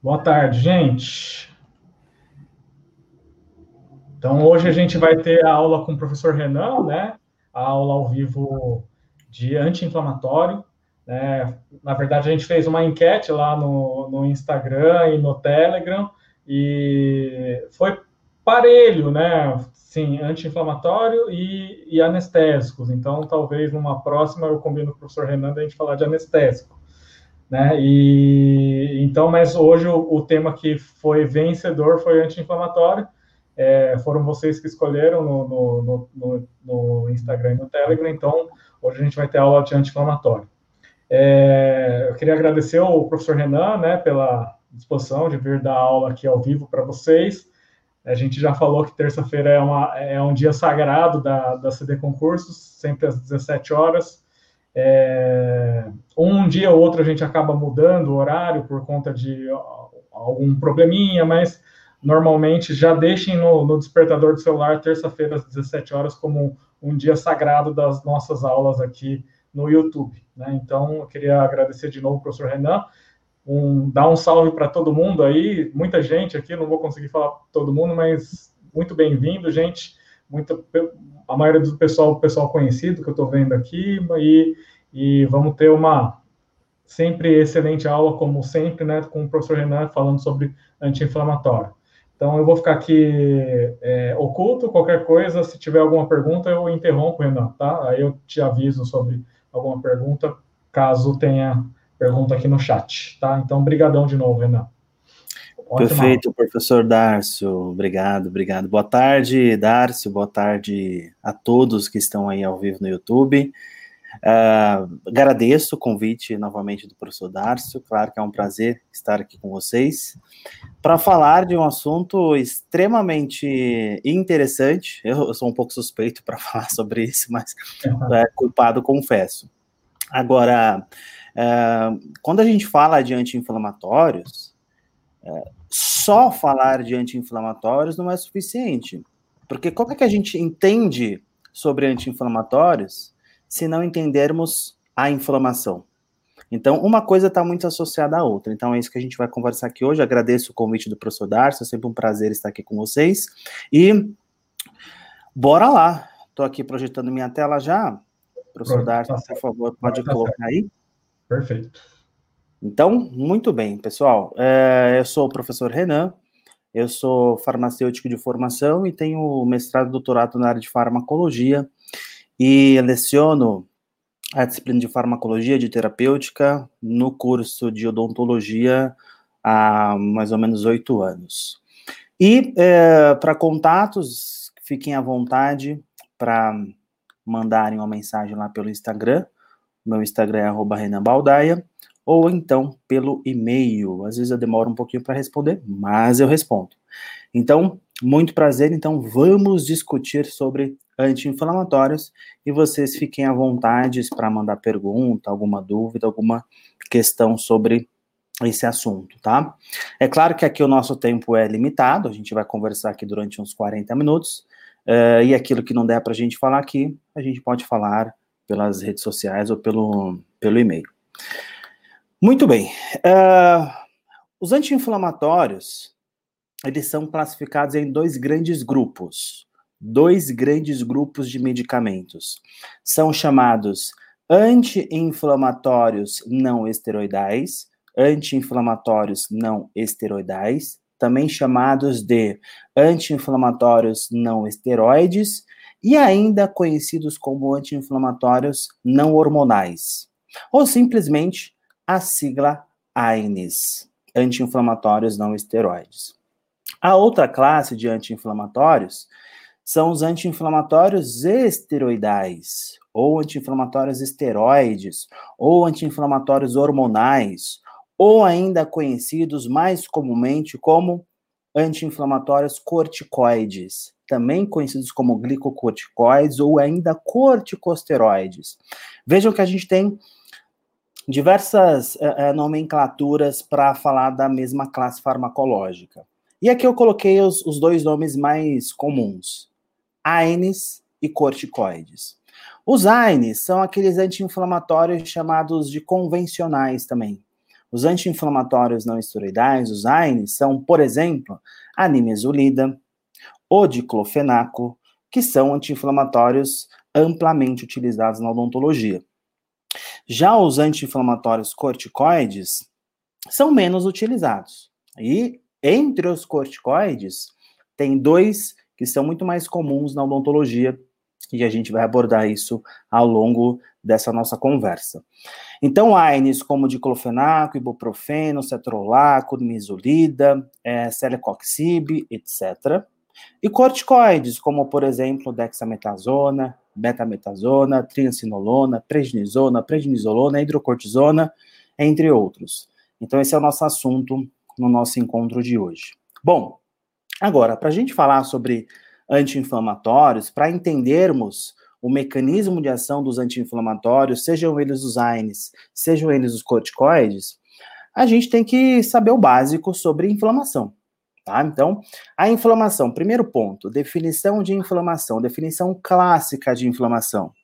Boa tarde, gente. Então, hoje a gente vai ter a aula com o professor Renan, né? A aula ao vivo de anti-inflamatório. Né? Na verdade, a gente fez uma enquete lá no, no Instagram e no Telegram e foi parelho, né? Sim, anti-inflamatório e, e, anestésicos. Então, talvez numa próxima eu combino com o professor Renan a gente falar de anestésico. Né? E então, mas hoje o, o tema que foi vencedor foi anti-inflamatório. É, foram vocês que escolheram no, no, no, no, Instagram e no Telegram. Então, hoje a gente vai ter aula de anti-inflamatório. É, eu queria agradecer ao professor Renan, né, pela disposição de vir dar aula aqui ao vivo para vocês. A gente já falou que terça-feira é, é um dia sagrado da, da CD Concursos, sempre às 17 horas. É, um dia ou outro a gente acaba mudando o horário por conta de algum probleminha, mas normalmente já deixem no, no despertador do celular terça-feira às 17 horas como um, dia sagrado das nossas aulas aqui no YouTube. Né? Então, eu queria agradecer de novo professor Renan um, dar um salve para todo mundo aí, muita gente aqui, não vou conseguir falar todo mundo, mas muito bem-vindo, gente. Muito, a maioria do pessoal, pessoal conhecido que eu estou vendo aqui, e, e vamos ter uma sempre excelente aula, como sempre, né, com o professor Renan falando sobre anti-inflamatório. Então, eu vou ficar aqui é, oculto, qualquer coisa, se tiver alguma pergunta, eu interrompo, Renan, tá? Aí eu te aviso sobre alguma pergunta, caso tenha pergunta aqui no chat, tá? Então, brigadão de novo, Renan. Perfeito, professor Dárcio, obrigado, obrigado. Boa tarde, Dárcio, boa tarde a todos que estão aí ao vivo no YouTube. Uh, agradeço o convite novamente do professor Dárcio, claro que é um prazer estar aqui com vocês, para falar de um assunto extremamente interessante. Eu, eu sou um pouco suspeito para falar sobre isso, mas é culpado, confesso. Agora, é, quando a gente fala de anti-inflamatórios, só falar de anti-inflamatórios não é suficiente. Porque como é que a gente entende sobre anti-inflamatórios se não entendermos a inflamação? Então, uma coisa está muito associada à outra. Então, é isso que a gente vai conversar aqui hoje. Agradeço o convite do professor Darcio, é sempre um prazer estar aqui com vocês. E bora lá. Estou aqui projetando minha tela já. Professor Darcio, por favor, pode colocar aí. Perfeito. Então, muito bem, pessoal. É, eu sou o professor Renan, eu sou farmacêutico de formação e tenho mestrado e doutorado na área de farmacologia e leciono a disciplina de farmacologia de terapêutica no curso de odontologia há mais ou menos oito anos. E é, para contatos, fiquem à vontade para mandarem uma mensagem lá pelo Instagram, meu Instagram é @renanbaldaia ou então pelo e-mail. Às vezes eu demoro um pouquinho para responder, mas eu respondo. Então, muito prazer. Então, vamos discutir sobre anti-inflamatórios e vocês fiquem à vontade para mandar pergunta, alguma dúvida, alguma questão sobre esse assunto, tá? É claro que aqui o nosso tempo é limitado, a gente vai conversar aqui durante uns 40 minutos, uh, e aquilo que não der para a gente falar aqui, a gente pode falar pelas redes sociais ou pelo, pelo e-mail. Muito bem. Uh, os anti-inflamatórios, eles são classificados em dois grandes grupos. Dois grandes grupos de medicamentos. São chamados anti-inflamatórios não esteroidais, anti-inflamatórios não esteroidais, também chamados de anti-inflamatórios não esteroides e ainda conhecidos como anti-inflamatórios não hormonais, ou simplesmente a sigla AINES, anti-inflamatórios não esteroides. A outra classe de anti-inflamatórios são os anti-inflamatórios esteroidais, ou anti-inflamatórios esteroides, ou anti-inflamatórios hormonais, ou ainda conhecidos mais comumente como anti-inflamatórios corticoides, também conhecidos como glicocorticoides ou ainda corticosteroides. Vejam que a gente tem diversas é, nomenclaturas para falar da mesma classe farmacológica. E aqui eu coloquei os, os dois nomes mais comuns: AINES e corticoides. Os AINES são aqueles anti-inflamatórios chamados de convencionais também. Os anti-inflamatórios não esteroidais, os AINES, são, por exemplo, a nimesulida, o diclofenaco, que são anti-inflamatórios amplamente utilizados na odontologia. Já os anti-inflamatórios corticoides são menos utilizados. E entre os corticoides, tem dois que são muito mais comuns na odontologia, e a gente vai abordar isso ao longo dessa nossa conversa. Então, AINES como diclofenaco, ibuprofeno, cetrolaco, misolida, é, celecoxib, etc. E corticoides, como, por exemplo, dexametasona, betametasona, triancinolona, prednisona, prednisolona, hidrocortisona, entre outros. Então, esse é o nosso assunto no nosso encontro de hoje. Bom, agora, para a gente falar sobre anti-inflamatórios, para entendermos o mecanismo de ação dos anti-inflamatórios, sejam eles os AINES, sejam eles os corticoides, a gente tem que saber o básico sobre inflamação. Tá? Então, a inflamação, primeiro ponto, definição de inflamação, definição clássica de inflamação.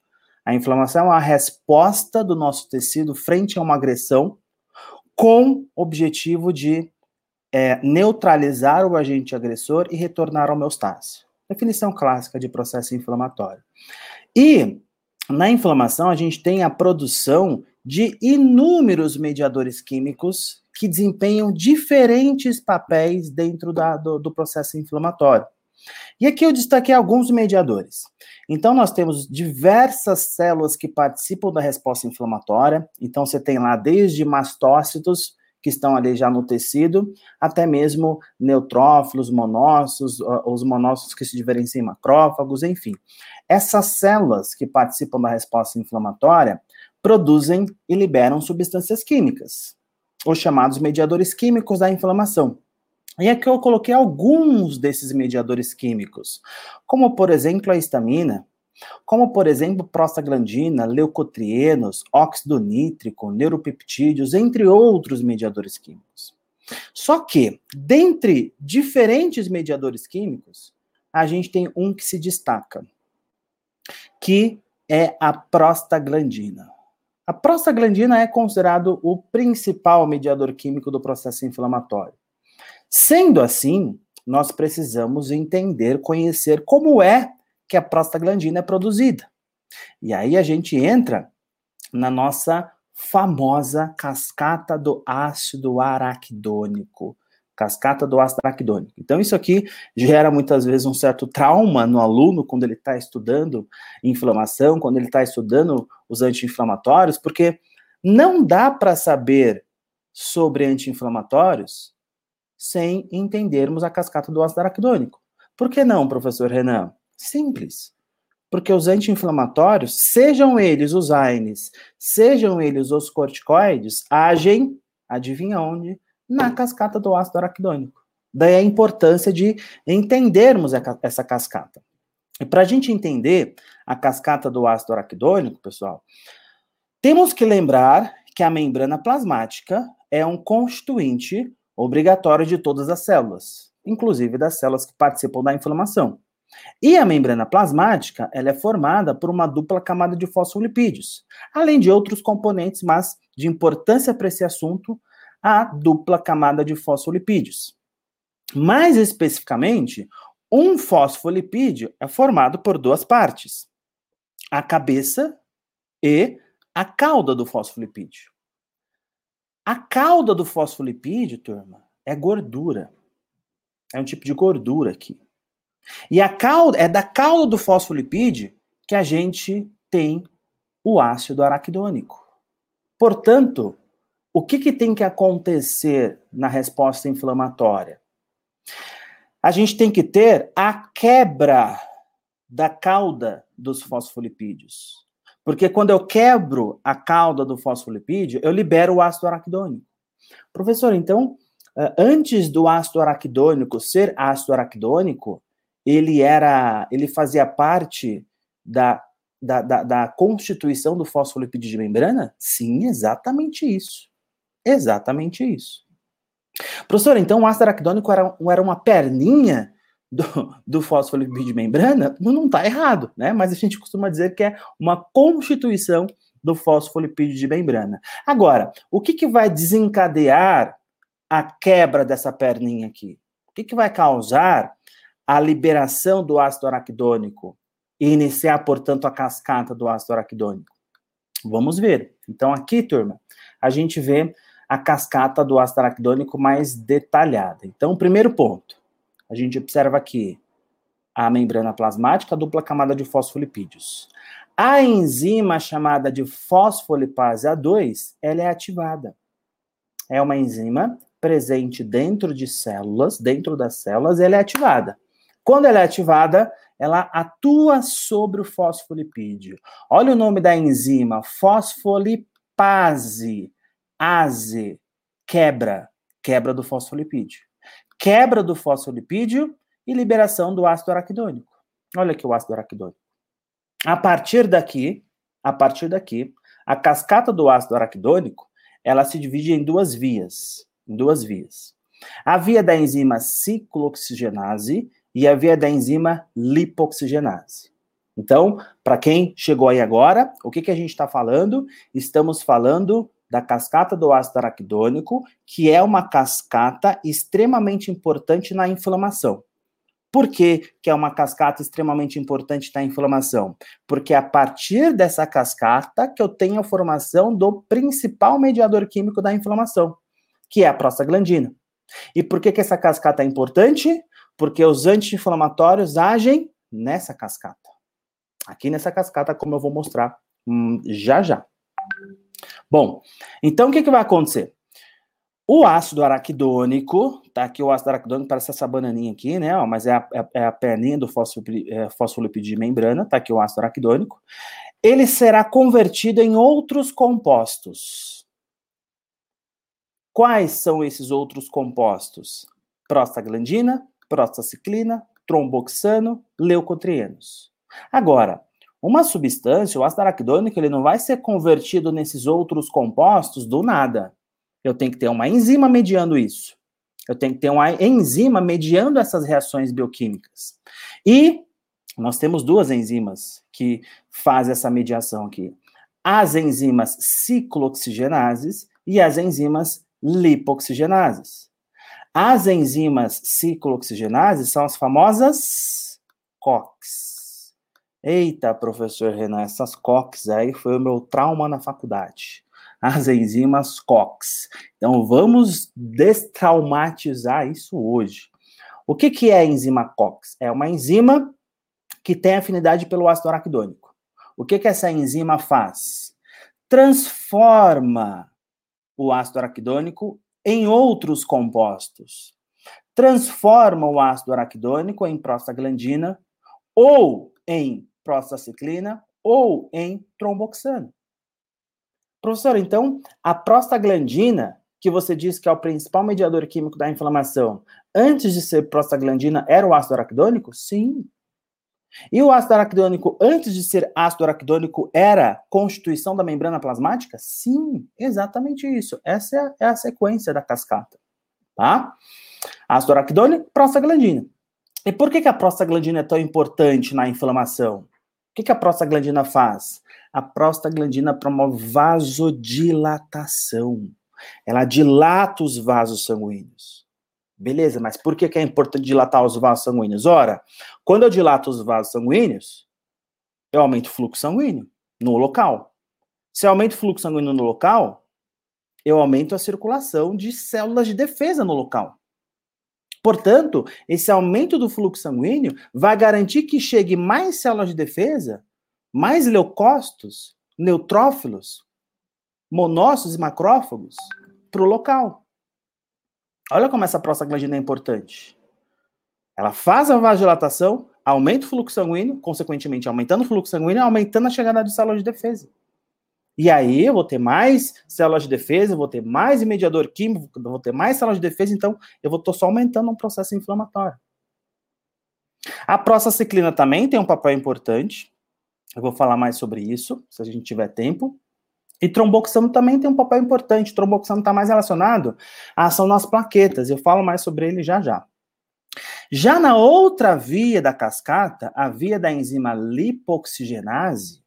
A inflamação é a resposta do nosso tecido frente a uma agressão com objetivo de é, neutralizar o agente agressor e retornar ao homeostase. Definição clássica de processo inflamatório. E na inflamação, a gente tem a produção de inúmeros mediadores químicos que desempenham diferentes papéis dentro da, do, do processo inflamatório. E aqui eu destaquei alguns mediadores. Então, nós temos diversas células que participam da resposta inflamatória. Então, você tem lá desde mastócitos, que estão ali já no tecido, até mesmo neutrófilos, monócitos, os monócitos que se diferenciam em macrófagos, enfim. Essas células que participam da resposta inflamatória produzem e liberam substâncias químicas, os chamados mediadores químicos da inflamação. E aqui eu coloquei alguns desses mediadores químicos, como por exemplo a histamina, como por exemplo prostaglandina, leucotrienos, óxido nítrico, neuropeptídeos, entre outros mediadores químicos. Só que, dentre diferentes mediadores químicos, a gente tem um que se destaca, que é a prostaglandina. A prostaglandina é considerado o principal mediador químico do processo inflamatório. Sendo assim, nós precisamos entender, conhecer como é que a prostaglandina é produzida. E aí a gente entra na nossa famosa cascata do ácido araquidônico. Cascata do ácido araquidônico. Então, isso aqui gera muitas vezes um certo trauma no aluno quando ele está estudando inflamação, quando ele está estudando os anti-inflamatórios, porque não dá para saber sobre anti-inflamatórios sem entendermos a cascata do ácido araquidônico. Por que não, professor Renan? Simples. Porque os anti-inflamatórios, sejam eles os AINES, sejam eles os corticoides, agem, adivinha onde? Na cascata do ácido araquidônico. Daí a importância de entendermos essa cascata. E para a gente entender a cascata do ácido araquidônico, pessoal, temos que lembrar que a membrana plasmática é um constituinte obrigatório de todas as células, inclusive das células que participam da inflamação. E a membrana plasmática, ela é formada por uma dupla camada de fosfolipídios, além de outros componentes, mas de importância para esse assunto, a dupla camada de fosfolipídios. Mais especificamente, um fosfolipídio é formado por duas partes: a cabeça e a cauda do fosfolipídio. A cauda do fosfolipídio, turma, é gordura. É um tipo de gordura aqui. E a cauda, é da cauda do fosfolipídio que a gente tem o ácido araquidônico. Portanto, o que, que tem que acontecer na resposta inflamatória? A gente tem que ter a quebra da cauda dos fosfolipídios. Porque quando eu quebro a cauda do fosfolipídio, eu libero o ácido araquidônico. Professor, então, eh, antes do ácido araquidônico ser ácido araquidônico, ele era, ele fazia parte da, da, da, da constituição do fosfolipídio de membrana? Sim, exatamente isso. Exatamente isso. Professor, então o ácido araquidônico era, era uma perninha do, do fosfolipídio de membrana, não está errado, né? Mas a gente costuma dizer que é uma constituição do fosfolipídio de membrana. Agora, o que, que vai desencadear a quebra dessa perninha aqui? O que, que vai causar a liberação do ácido araquidônico e iniciar, portanto, a cascata do ácido araquidônico? Vamos ver. Então, aqui, turma, a gente vê a cascata do ácido araquidônico mais detalhada. Então, primeiro ponto, a gente observa aqui a membrana plasmática, a dupla camada de fosfolipídios. A enzima chamada de fosfolipase A2, ela é ativada. É uma enzima presente dentro de células, dentro das células, ela é ativada. Quando ela é ativada, ela atua sobre o fosfolipídio. Olha o nome da enzima, fosfolipase, ase, quebra, quebra do fosfolipídio. Quebra do fosfolipídio e liberação do ácido araquidônico. Olha aqui o ácido araquidônico. A partir daqui, a partir daqui, a cascata do ácido araquidônico, ela se divide em duas vias, em duas vias. A via da enzima ciclooxigenase e a via da enzima lipoxigenase. Então, para quem chegou aí agora, o que, que a gente está falando? Estamos falando da cascata do ácido araquidônico, que é uma cascata extremamente importante na inflamação. Por que, que é uma cascata extremamente importante na inflamação? Porque é a partir dessa cascata que eu tenho a formação do principal mediador químico da inflamação, que é a prostaglandina. E por que, que essa cascata é importante? Porque os anti-inflamatórios agem nessa cascata. Aqui nessa cascata, como eu vou mostrar hum, já já. Bom, então o que, que vai acontecer? O ácido araquidônico, tá aqui o ácido araquidônico, parece essa bananinha aqui, né? Ó, mas é a, é, é a perninha do é, fosfolipídio de membrana, tá aqui o ácido araquidônico. Ele será convertido em outros compostos. Quais são esses outros compostos? Prostaglandina, prostaciclina, tromboxano, leucotrienos. Agora, uma substância, o ácido araquidônico, ele não vai ser convertido nesses outros compostos do nada eu tenho que ter uma enzima mediando isso. Eu tenho que ter uma enzima mediando essas reações bioquímicas. E nós temos duas enzimas que fazem essa mediação aqui. As enzimas ciclooxigenases e as enzimas lipoxigenases. As enzimas ciclooxigenases são as famosas COX. Eita, professor Renan, essas COX aí foi o meu trauma na faculdade as enzimas COX. Então, vamos destraumatizar isso hoje. O que, que é a enzima COX? É uma enzima que tem afinidade pelo ácido araquidônico. O que, que essa enzima faz? Transforma o ácido araquidônico em outros compostos. Transforma o ácido araquidônico em prostaglandina ou em prostaciclina ou em tromboxano. Professor, então, a prostaglandina, que você disse que é o principal mediador químico da inflamação, antes de ser prostaglandina, era o ácido araquidônico? Sim. E o ácido araquidônico, antes de ser ácido araquidônico, era constituição da membrana plasmática? Sim, exatamente isso. Essa é a, é a sequência da cascata. Tá? Ácido araquidônico, prostaglandina. E por que, que a prostaglandina é tão importante na inflamação? O que, que a prostaglandina faz? A prostaglandina promove vasodilatação. Ela dilata os vasos sanguíneos. Beleza, mas por que, que é importante dilatar os vasos sanguíneos? Ora, quando eu dilato os vasos sanguíneos, eu aumento o fluxo sanguíneo no local. Se eu aumento o fluxo sanguíneo no local, eu aumento a circulação de células de defesa no local. Portanto, esse aumento do fluxo sanguíneo vai garantir que chegue mais células de defesa mais leucócitos, neutrófilos, monócitos e macrófagos para o local. Olha como essa prostaglandina é importante. Ela faz a vasodilatação, aumenta o fluxo sanguíneo, consequentemente aumentando o fluxo sanguíneo, aumentando a chegada de células de defesa. E aí eu vou ter mais células de defesa, vou ter mais mediador químico, vou ter mais células de defesa, então eu vou estar só aumentando um processo inflamatório. A prostaciclina também tem um papel importante. Eu vou falar mais sobre isso, se a gente tiver tempo. E tromboxano também tem um papel importante. Tromboxano está mais relacionado à ação nas plaquetas. Eu falo mais sobre ele já já. Já na outra via da cascata, a via da enzima lipoxigenase,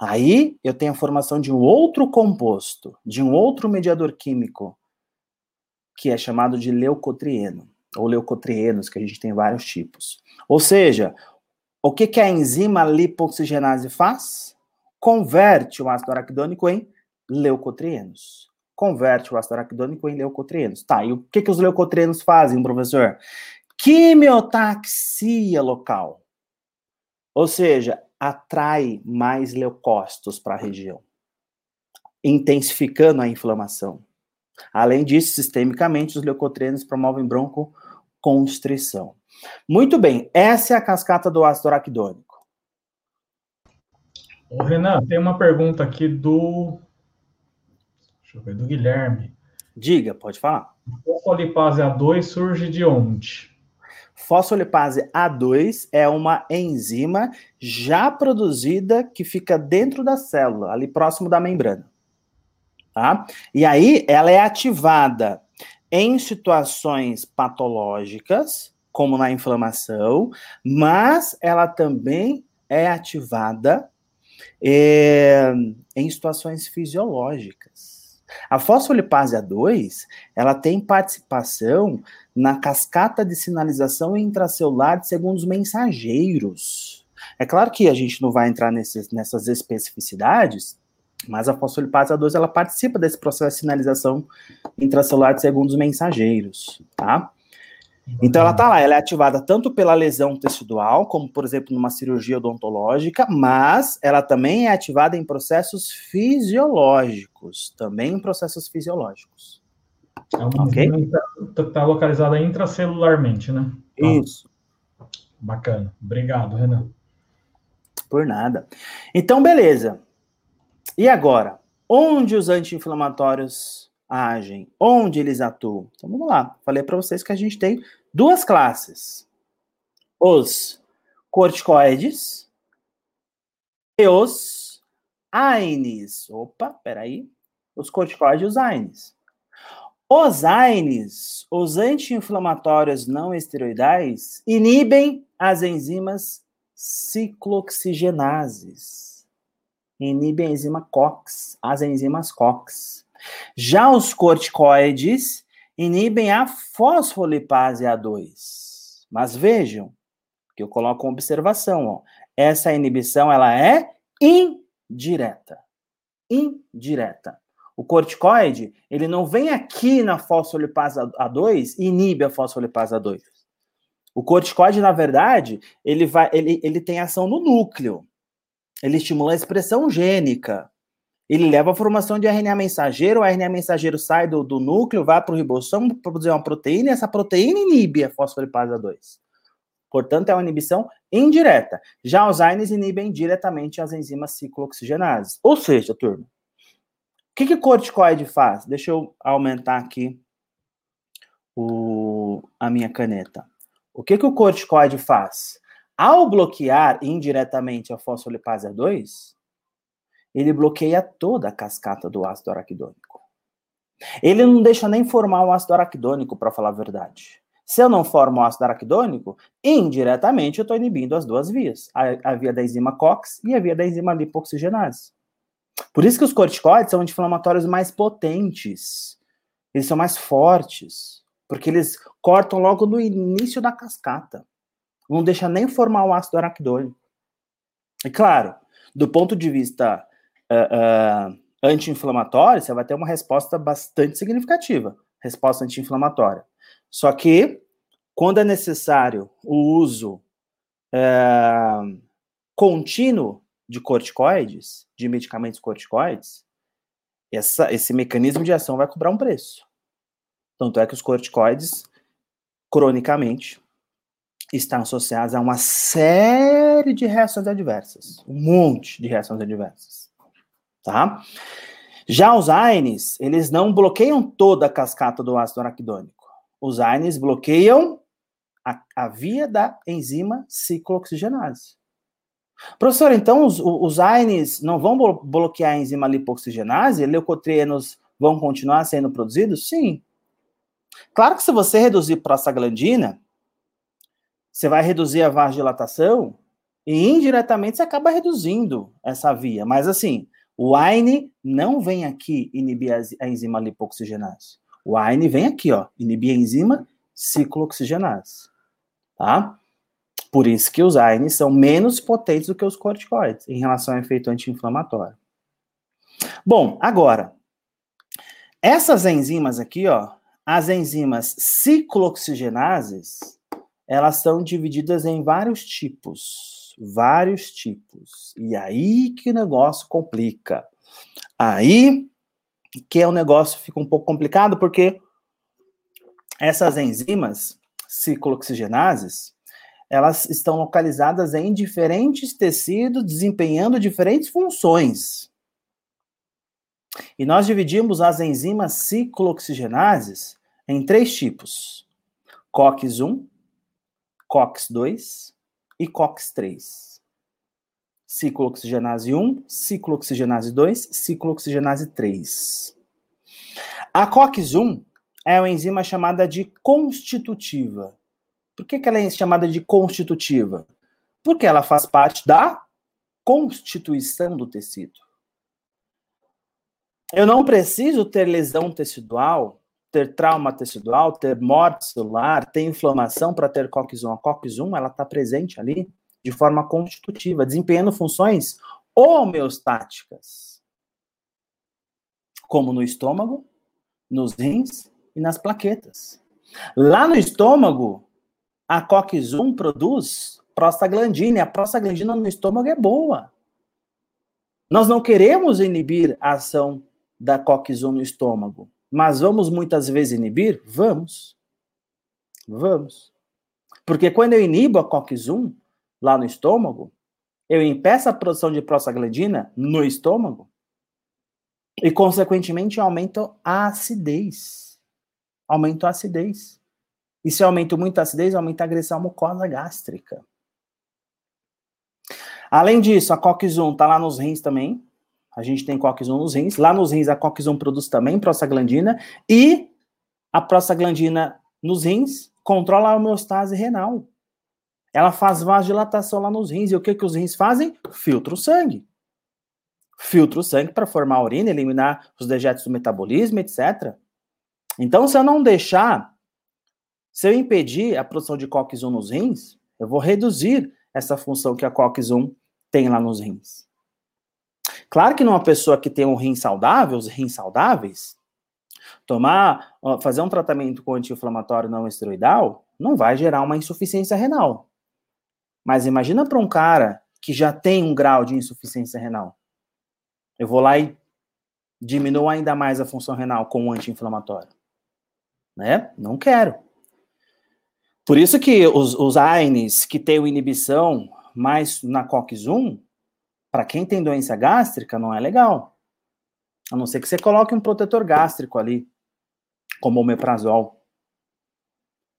Aí eu tenho a formação de um outro composto, de um outro mediador químico, que é chamado de leucotrieno, ou leucotrienos, que a gente tem vários tipos. Ou seja, o que, que a enzima lipoxigenase faz? Converte o ácido araquidônico em leucotrienos. Converte o ácido araquidônico em leucotrienos. Tá, e o que, que os leucotrienos fazem, professor? Quimiotaxia local. Ou seja, atrai mais leucócitos para a região, intensificando a inflamação. Além disso, sistemicamente, os leucotrienos promovem broncoconstrição. Muito bem, essa é a cascata do ácido araquidônico. Ô, Renan, tem uma pergunta aqui do. Deixa eu ver, do Guilherme. Diga, pode falar. Fosfolipase A2 surge de onde? Fosfolipase A2 é uma enzima já produzida que fica dentro da célula, ali próximo da membrana. Tá? E aí ela é ativada em situações patológicas, como na inflamação, mas ela também é ativada é, em situações fisiológicas. A fosfolipase A2, ela tem participação na cascata de sinalização intracelular de segundos mensageiros. É claro que a gente não vai entrar nesses, nessas especificidades, mas a fosfolipase A2 ela participa desse processo de sinalização intracelular de segundos mensageiros, tá? Então ela está lá, ela é ativada tanto pela lesão tecidual, como por exemplo numa cirurgia odontológica, mas ela também é ativada em processos fisiológicos, também em processos fisiológicos. É uma okay? está tá localizada intracelularmente, né? Isso. Bacana. Obrigado, Renan. Por nada. Então, beleza. E agora? Onde os anti-inflamatórios agem? Onde eles atuam? Então, vamos lá. Falei para vocês que a gente tem duas classes: os corticoides e os AINES. Opa, peraí. Os corticoides e os AINES. Os AINES, os anti-inflamatórios não esteroidais, inibem as enzimas ciclooxigenases. Inibem a enzima COX, as enzimas COX. Já os corticoides inibem a fosfolipase A2. Mas vejam, que eu coloco uma observação, ó. Essa inibição ela é indireta. Indireta. O corticoide, ele não vem aqui na fosfolipase A2 e inibe a fosfolipase A2. O corticoide, na verdade, ele, vai, ele, ele tem ação no núcleo. Ele estimula a expressão gênica ele leva a formação de RNA mensageiro, o RNA mensageiro sai do, do núcleo, vai para o ribossomo produzir uma proteína, e essa proteína inibe a fosfolipase A2. Portanto, é uma inibição indireta. Já os AINES inibem diretamente as enzimas ciclooxigenases. Ou seja, turma, o que, que corticoide faz? Deixa eu aumentar aqui o, a minha caneta. O que, que o corticoide faz? Ao bloquear indiretamente a fosfolipase A2, ele bloqueia toda a cascata do ácido araquidônico. Ele não deixa nem formar o ácido araquidônico, para falar a verdade. Se eu não formo o ácido araquidônico, indiretamente eu estou inibindo as duas vias, a, a, via da enzima COX e a via da enzima lipoxigenase. Por isso que os corticoides são anti-inflamatórios mais potentes, eles são mais fortes, porque eles cortam logo no início da cascata. Não deixa nem formar o ácido araquidônico. E claro, do ponto de vista uh, uh, anti-inflamatório, você vai ter uma resposta bastante significativa, resposta anti-inflamatória. Só que, quando é necessário o uso uh, contínuo de corticoides, de medicamentos corticoides, essa, esse mecanismo de ação vai cobrar um preço. Tanto é que os corticoides, cronicamente, estão associados a uma série de reações adversas. Um monte de reações adversas tá? Já os AINES, eles não bloqueiam toda a cascata do ácido araquidônico. Os AINES bloqueiam a, a via da enzima ciclooxigenase. Professor, então os, os AINES não vão bloquear a enzima lipoxigenase? Leucotrienos vão continuar sendo produzidos? Sim. Claro que se você reduzir prostaglandina, você vai reduzir a vasodilatação, E indiretamente você acaba reduzindo essa via. Mas assim, o AINE não vem aqui inibir a enzima lipoxigenase. O AINE vem aqui, ó, inibir a enzima ciclooxigenase. Tá? Por isso que os AINES são menos potentes do que os corticoides em relação ao efeito anti-inflamatório. Bom, agora, essas enzimas aqui, ó, as enzimas ciclooxigenases, elas são divididas em vários tipos, vários tipos. E aí que o negócio complica. Aí que o negócio fica um pouco complicado, porque essas enzimas ciclooxigenases, elas estão localizadas em diferentes tecidos, desempenhando diferentes funções. E nós dividimos as enzimas ciclooxigenases em três tipos: COX-1, COX-2 e COX-3. Ciclooxigenase 1, ciclooxigenase 2, ciclooxigenase 3. A COX-1 é uma enzima chamada de constitutiva. Por que, que ela é chamada de constitutiva? Porque ela faz parte da constituição do tecido. Eu não preciso ter lesão tecidual, ter trauma tecidual, ter morte celular, ter inflamação para ter COX-1. A COX-1 ela está presente ali de forma constitutiva, desempenhando funções homeostáticas, como no estômago, nos rins e nas plaquetas. Lá no estômago, a COX-1 produz prostaglandina, e a prostaglandina no estômago é boa. Nós não queremos inibir a ação da COX-1 no estômago. Mas vamos muitas vezes inibir? Vamos. Vamos. Porque quando eu inibo a COX-1 lá no estômago, eu impeço a produção de prostaglandina no estômago e, consequentemente, aumento a acidez. Aumento a acidez. E se eu aumento muito a acidez, aumenta a agressão mucosa gástrica. Além disso, a COX-1 está lá nos rins também, a gente tem COX-1 nos rins. Lá nos rins, a COX-1 produz também prostaglandina. E a prostaglandina nos rins controla a homeostase renal. Ela faz vasodilatação lá nos rins. E o que, que os rins fazem? Filtra o sangue. Filtra o sangue para formar a urina, eliminar os dejetos do metabolismo, etc. Então, se eu não deixar, se eu impedir a produção de COX-1 nos rins, eu vou reduzir essa função que a COX-1 tem lá nos rins. Claro que numa pessoa que tem um rim saudável, os rins saudáveis, tomar, fazer um tratamento com anti-inflamatório não esteroidal não vai gerar uma insuficiência renal. Mas imagina para um cara que já tem um grau de insuficiência renal. Eu vou lá e diminuo ainda mais a função renal com o anti-inflamatório. Né? Não quero. Por isso que os, os AINES que têm inibição mais na COX-1, para quem tem doença gástrica, não é legal. A não ser que você coloque um protetor gástrico ali, como o meprazol.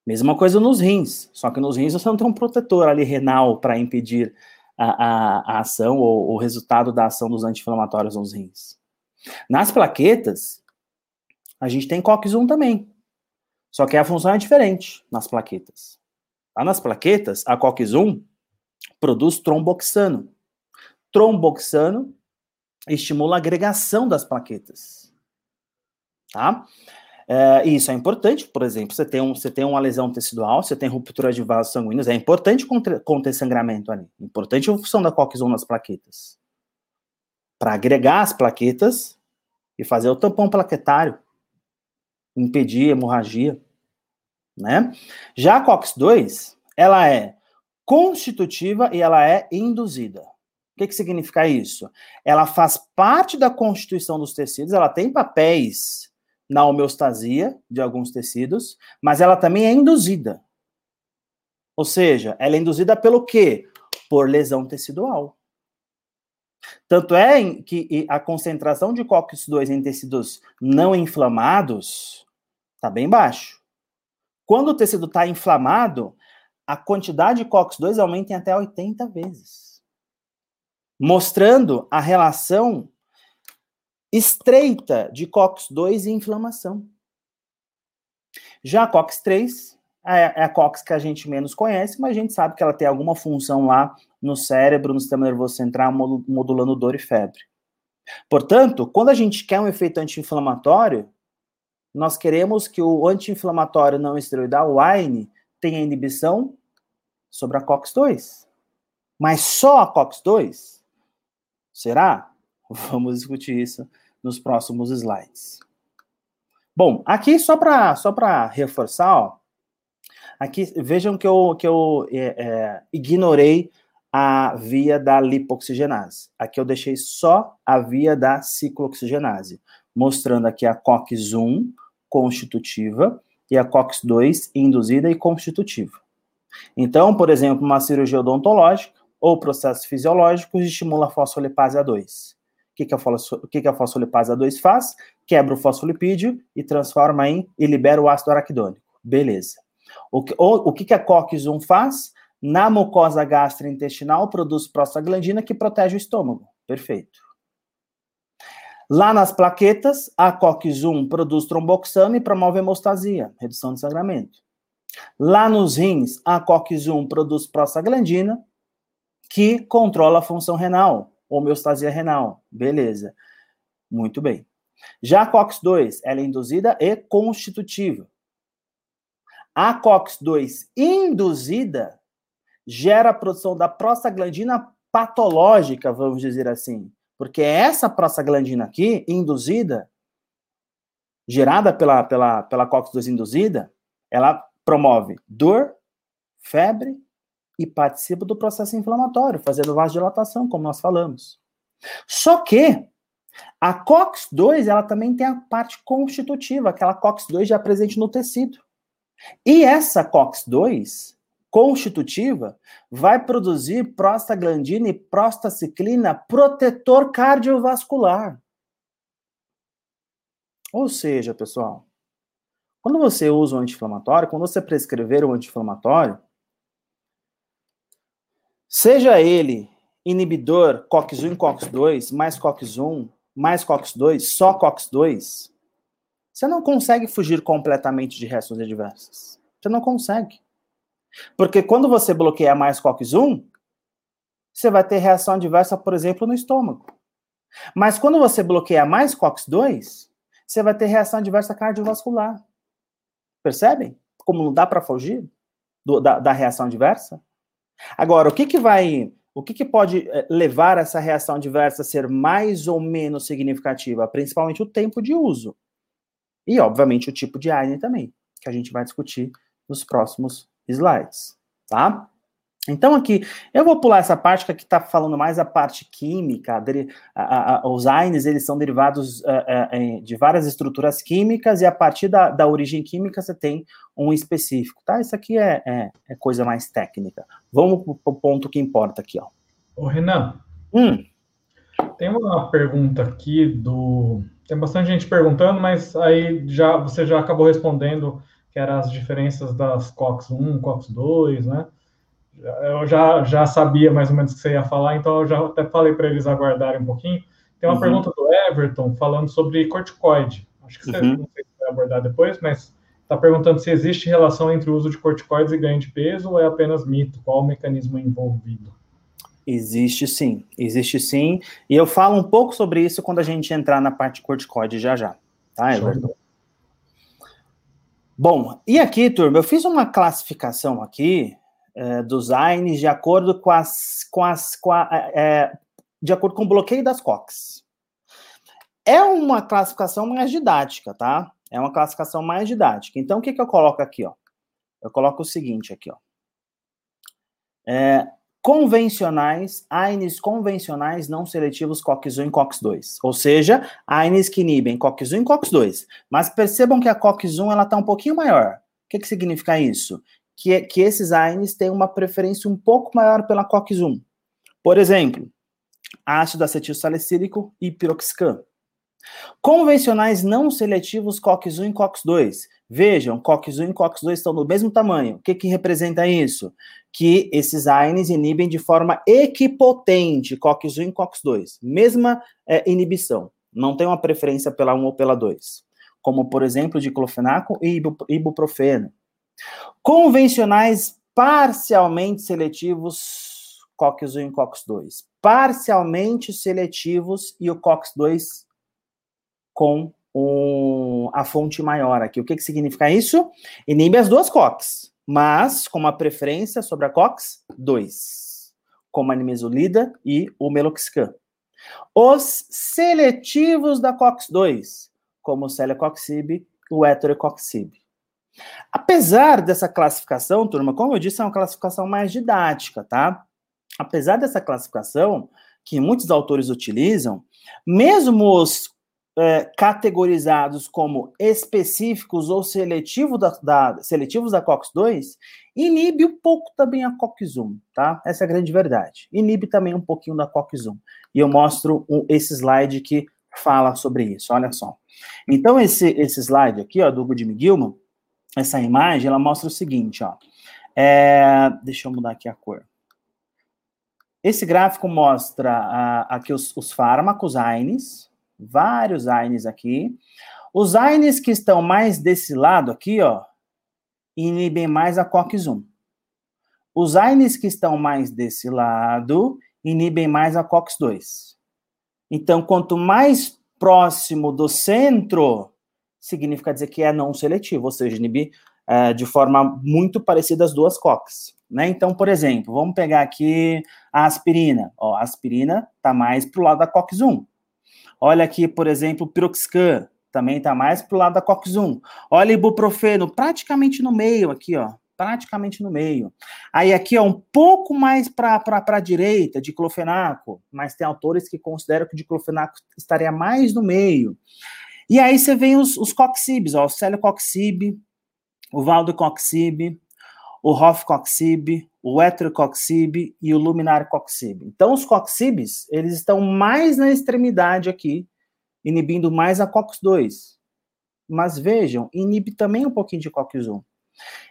Mesma coisa nos rins, só que nos rins você não tem um protetor ali renal para impedir a, a, a, ação ou o resultado da ação dos anti-inflamatórios nos rins. Nas plaquetas, a gente tem COX-1 também, só que a função é diferente nas plaquetas. Lá nas plaquetas, a COX-1 produz tromboxano, tromboxano estimula a agregação das plaquetas. Tá? É, isso é importante, por exemplo, você tem, um, você tem uma lesão tecidual, você tem ruptura de vasos sanguíneos, é importante conter sangramento ali. Importante a função da COX-1 nas plaquetas. Para agregar as plaquetas e fazer o tampão plaquetário, impedir hemorragia, né? Já a COX-2, ela é constitutiva e ela é induzida que, que significa isso? Ela faz parte da constituição dos tecidos, ela tem papéis na homeostasia de alguns tecidos, mas ela também é induzida. Ou seja, ela é induzida pelo quê? Por lesão tecidual. Tanto é que a concentração de COX-2 em tecidos não inflamados está bem baixo. Quando o tecido está inflamado, a quantidade de COX-2 aumenta em até 80 vezes mostrando a relação estreita de COX-2 e inflamação. Já COX-3 é, é a COX que a gente menos conhece, mas a gente sabe que ela tem alguma função lá no cérebro, no sistema nervoso central, modulando dor e febre. Portanto, quando a gente quer um efeito anti-inflamatório, nós queremos que o anti-inflamatório não esteroidal, o AINE, tenha inibição sobre a COX-2. Mas só a COX-2? Será? Vamos discutir isso nos próximos slides. Bom, aqui só para só reforçar, ó, aqui vejam que eu, que eu é, é, ignorei a via da lipoxigenase. Aqui eu deixei só a via da ciclooxigenase, mostrando aqui a COX-1 constitutiva e a COX-2 induzida e constitutiva. Então, por exemplo, uma cirurgia odontológica ou processos fisiológicos estimula a fosfolipase A2. O que, que, a, o que, que a fosfolipase A2 faz? Quebra o fosfolipídio e transforma em e libera o ácido araquidônico. Beleza. O que, o, o que, que a COX-1 faz? Na mucosa gastrointestinal produz prostaglandina que protege o estômago. Perfeito. Lá nas plaquetas, a COX-1 produz tromboxano e promove hemostasia, redução de sangramento. Lá nos rins, a COX-1 produz prostaglandina, que controla a função renal, homeostasia renal. Beleza. Muito bem. Já a COX-2, ela é induzida e constitutiva. A COX-2 induzida gera a produção da prostaglandina patológica, vamos dizer assim. Porque essa prostaglandina aqui, induzida, gerada pela, pela, pela COX-2 induzida, ela promove dor, febre e participa do processo inflamatório, fazendo vasodilatação, como nós falamos. Só que a COX-2, ela também tem a parte constitutiva, aquela COX-2 já presente no tecido. E essa COX-2, constitutiva vai produzir prostaglandina e prostaciclina protetor cardiovascular. Ou seja, pessoal, quando você usa o anti-inflamatório, quando você prescrever o anti-inflamatório, seja ele inibidor COX-1 e COX-2, mais COX-1, mais COX-2, só COX-2, você não consegue fugir completamente de reações adversas. Você não consegue. Porque quando você bloqueia mais COX-1, você vai ter reação adversa, por exemplo, no estômago. Mas quando você bloqueia mais COX-2, você vai ter reação adversa cardiovascular. Percebem? Como não dá para fugir do, da, da, reação adversa? Agora, o que, que vai. O que, que pode eh, levar essa reação adversa a ser mais ou menos significativa? Principalmente o tempo de uso. E, obviamente, o tipo de ARN também, que a gente vai discutir nos próximos slides, tá? Então aqui, eu vou pular essa parte que aqui está falando mais a parte química, de, a, a, os AINES, eles são derivados a, é, é, de várias estruturas químicas e a partir da, da origem química você tem um específico, tá? Isso aqui é, é, é coisa mais técnica. Vamos para o ponto que importa aqui, ó. Ô Renan, hum. tem uma pergunta aqui do... Tem bastante gente perguntando, mas aí já você já acabou respondendo que eram as diferenças das COX-1, COX-2, né? Eu já, já sabia mais ou menos o que você ia falar, então eu já até falei para eles aguardarem um pouquinho. Tem uma uhum. pergunta do Everton falando sobre corticoide. Acho que você uhum. não sei se vai abordar depois, mas está perguntando se existe relação entre o uso de corticoides e ganho de peso ou é apenas mito? Qual o mecanismo envolvido? Existe sim, existe sim. E eu falo um pouco sobre isso quando a gente entrar na parte corticoide já já. Tá, Everton? Bom, e aqui, turma, eu fiz uma classificação aqui é, dos AINES de acordo com as, com as, com a, é, de acordo com o bloqueio das COX. É uma classificação mais didática, tá? É uma classificação mais didática. Então, o que, que eu coloco aqui, ó? Eu coloco o seguinte aqui, ó. É, convencionais, AINES convencionais não seletivos COX-1 e COX-2. Ou seja, AINES que inibem COX-1 e COX-2. Mas percebam que a COX-1 ela está um pouquinho maior. O que, que significa isso? Que, que esses AINES têm uma preferência um pouco maior pela COX-1. Por exemplo, ácido acetil salicílico e piroxicam. Convencionais não seletivos COX-1 e COX-2. Vejam, COX-1 e COX-2 estão do mesmo tamanho. O que, que representa isso? Que esses AINES inibem de forma equipotente COX-1 e COX-2. Mesma é, inibição. Não tem uma preferência pela 1 ou pela 2. Como, por exemplo, diclofenaco e ibuprofeno. Convencionais parcialmente seletivos, COX-1 e COX-2. Parcialmente seletivos e o COX-2 com um, a fonte maior aqui. O que, que significa isso? Inibe as duas COX, mas com uma preferência sobre a COX-2, como a nimesulida e o meloxicam. Os seletivos da COX-2, como o celecoxib e o heterocoxib. Apesar dessa classificação, turma, como eu disse, é uma classificação mais didática, tá? Apesar dessa classificação, que muitos autores utilizam, mesmo os é, categorizados como específicos ou seletivo da, da, seletivos da COX-2, inibe um pouco também a COX-1, tá? Essa é a grande verdade. Inibe também um pouquinho da COX-1. E eu mostro um, esse slide que fala sobre isso, olha só. Então, esse, esse slide aqui, ó, do Goodman Gilman, essa imagem, ela mostra o seguinte, ó. É, deixa eu mudar aqui a cor. Esse gráfico mostra aqui os, os fármacos AINES, vários AINES aqui. Os AINES que estão mais desse lado aqui, ó, inibem mais a COX-1. Os AINES que estão mais desse lado inibem mais a COX-2. Então, quanto mais próximo do centro, significa dizer que é não seletivo, ou seja, inibir é, de forma muito parecida as duas COX. Né? Então, por exemplo, vamos pegar aqui a aspirina. Ó, a aspirina está mais para o lado da COX-1. Olha aqui, por exemplo, o piroxicam, também está mais para o lado da COX-1. Olha ibuprofeno, praticamente no meio aqui, ó. Praticamente no meio. Aí aqui, ó, um pouco mais para a direita, diclofenaco, mas tem autores que consideram que o diclofenaco estaria mais no meio. E aí você vem os, os coxibs, ó, o celecoxib, o valdocoxib, o hofcoxib, o heterocoxib e o luminar coxib. Então, os coxibs, eles estão mais na extremidade aqui, inibindo mais a COX-2. Mas vejam, inibe também um pouquinho de COX-1.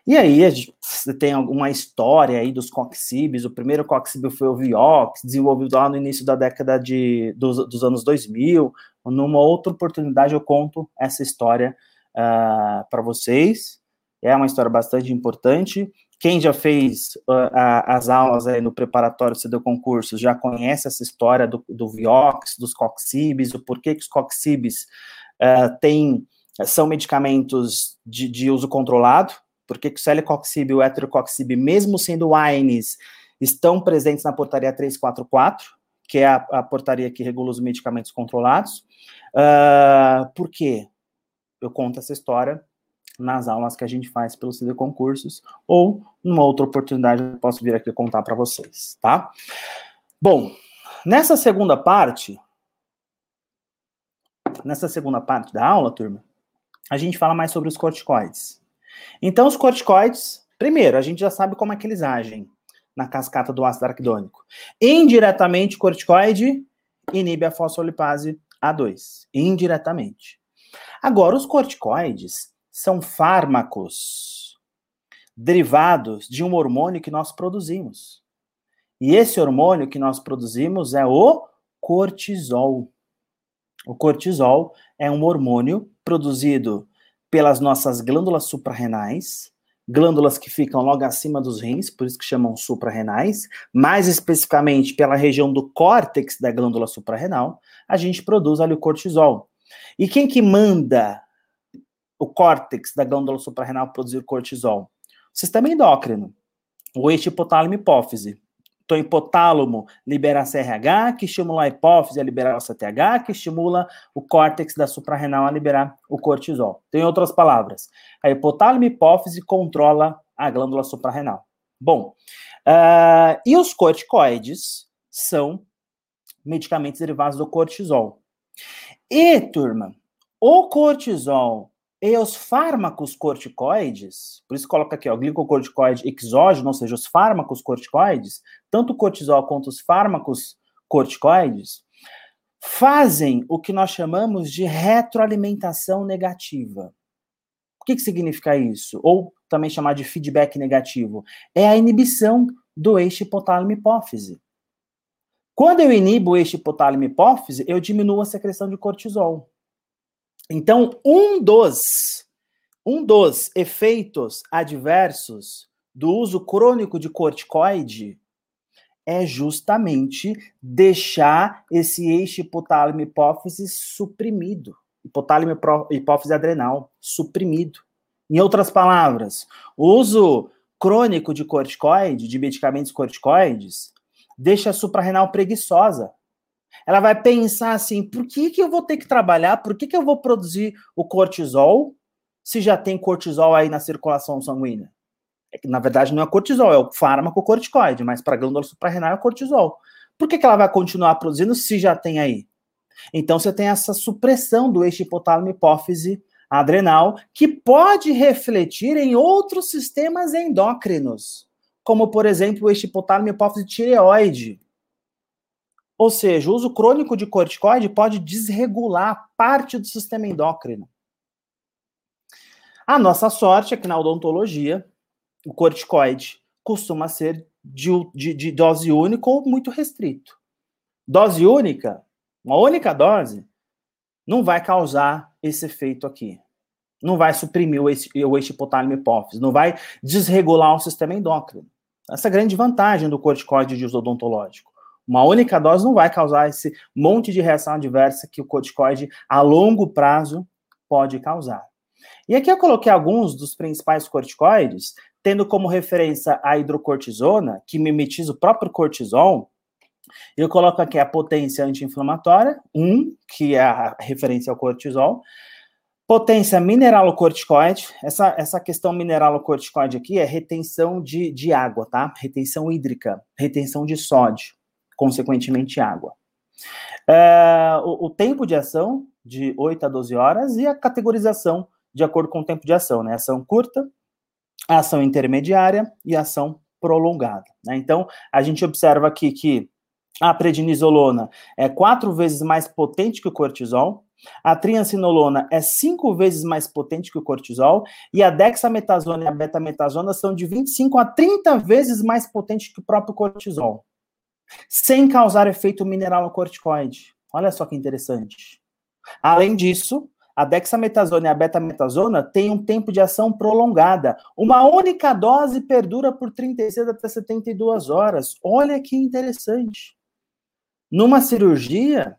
E aí, a gente tem alguma história aí dos coxibs. O primeiro coxib foi o Vioxx, desenvolvido lá no início da década de, dos, dos anos 2000. Numa outra oportunidade, eu conto essa história uh, para vocês. É uma história bastante importante. Quem já fez uh, a, as aulas aí no preparatório CD concurso já conhece essa história do, do Vioxx, dos coxibs, o porquê que os coxibs uh, têm, são medicamentos de, de uso controlado, porque o celecoxib e o heterocoxib, mesmo sendo AINES, estão presentes na portaria 344, que é a, a portaria que regula os medicamentos controlados. Uh, por quê? Eu conto essa história nas aulas que a gente faz pelo CD Concursos, ou numa outra oportunidade eu posso vir aqui contar para vocês, tá? Bom, nessa segunda parte, nessa segunda parte da aula, turma, a gente fala mais sobre os corticoides. Então, os corticoides, primeiro, a gente já sabe como é que eles agem na cascata do ácido araquidônico. Indiretamente, o corticoide inibe a fosfolipase A2. Indiretamente. Agora, os corticoides são fármacos derivados de um hormônio que nós produzimos. E esse hormônio que nós produzimos é o cortisol. O cortisol é um hormônio produzido pelas nossas glândulas suprarrenais, glândulas que ficam logo acima dos rins, por isso que chamam suprarrenais, mais especificamente pela região do córtex da glândula suprarrenal, a gente produz ali o cortisol. E quem que manda o córtex da glândula suprarrenal produzir cortisol? O sistema endócrino, o eixo hipotálamo hipófise. Então, hipotálamo libera a CRH, que estimula a hipófise a liberar o CTH, que estimula o córtex da suprarrenal a liberar o cortisol. Tem outras palavras. A hipotálamo hipófise controla a glândula suprarrenal. Bom, uh, e os corticoides são medicamentos derivados do cortisol. E, turma, o cortisol e os fármacos corticoides, por isso coloca aqui, ó, glicocorticoide exógeno, ou seja, os fármacos corticoides, tanto o cortisol quanto os fármacos corticoides, fazem o que nós chamamos de retroalimentação negativa. O que, que significa isso? Ou também chamar de feedback negativo? É a inibição do eixo hipotálamo-hipófise. Quando eu inibo o eixo hipotálamo-hipófise, eu diminuo a secreção de cortisol. Então, um dos Um dos efeitos adversos do uso crônico de corticoide é justamente deixar esse eixo hipotálamo hipófise suprimido, hipotálamo hipófise adrenal suprimido. Em outras palavras, o uso crônico de corticoide, de medicamentos corticoides, deixa a suprarrenal preguiçosa. Ela vai pensar assim: por que, que eu vou ter que trabalhar? Por que, que eu vou produzir o cortisol se já tem cortisol aí na circulação sanguínea? É que, na verdade, não é cortisol, é o fármaco corticoide, mas para a glândula suprarrenal é cortisol. Por que, que ela vai continuar produzindo se já tem aí? Então, você tem essa supressão do eixo hipotálamo hipófise adrenal, que pode refletir em outros sistemas endócrinos, como, por exemplo, o eixo hipotálamo hipófise tireoide. Ou seja, o uso crônico de corticoide pode desregular parte do sistema endócrino. A nossa sorte é que na odontologia, o corticoide costuma ser de, de, de dose única ou muito restrito. Dose única, uma única dose, não vai causar esse efeito aqui. Não vai suprimir o eixo, hipotálamo hipófise, não vai desregular o sistema endócrino. Essa é a grande vantagem do corticoide de uso odontológico. Uma única dose não vai causar esse monte de reação adversa que o corticoide a longo prazo pode causar. E aqui eu coloquei alguns dos principais corticoides, tendo como referência a hidrocortisona, que mimetiza o próprio cortisol. Eu coloco aqui a potência anti-inflamatória, 1, que é a referência ao cortisol. Potência mineralocorticoide. Essa, essa questão mineralocorticoide aqui é retenção de, de água, tá? Retenção hídrica, retenção de sódio, consequentemente água. É, o, o tempo de ação, de 8 a 12 horas, e a categorização de acordo com o tempo de ação, né? Ação curta, ação intermediária e ação prolongada. Né? Então, a gente observa aqui que a prednisolona é quatro vezes mais potente que o cortisol, a triancinolona é cinco vezes mais potente que o cortisol, e a dexametasona e a betametasona são de 25 a 30 vezes mais potentes que o próprio cortisol, sem causar efeito mineralocorticoide. Olha só que interessante. Além disso, a dexametasona e a betametasona têm um tempo de ação prolongada. Uma única dose perdura por 36 até 72 horas. Olha que interessante. Numa cirurgia,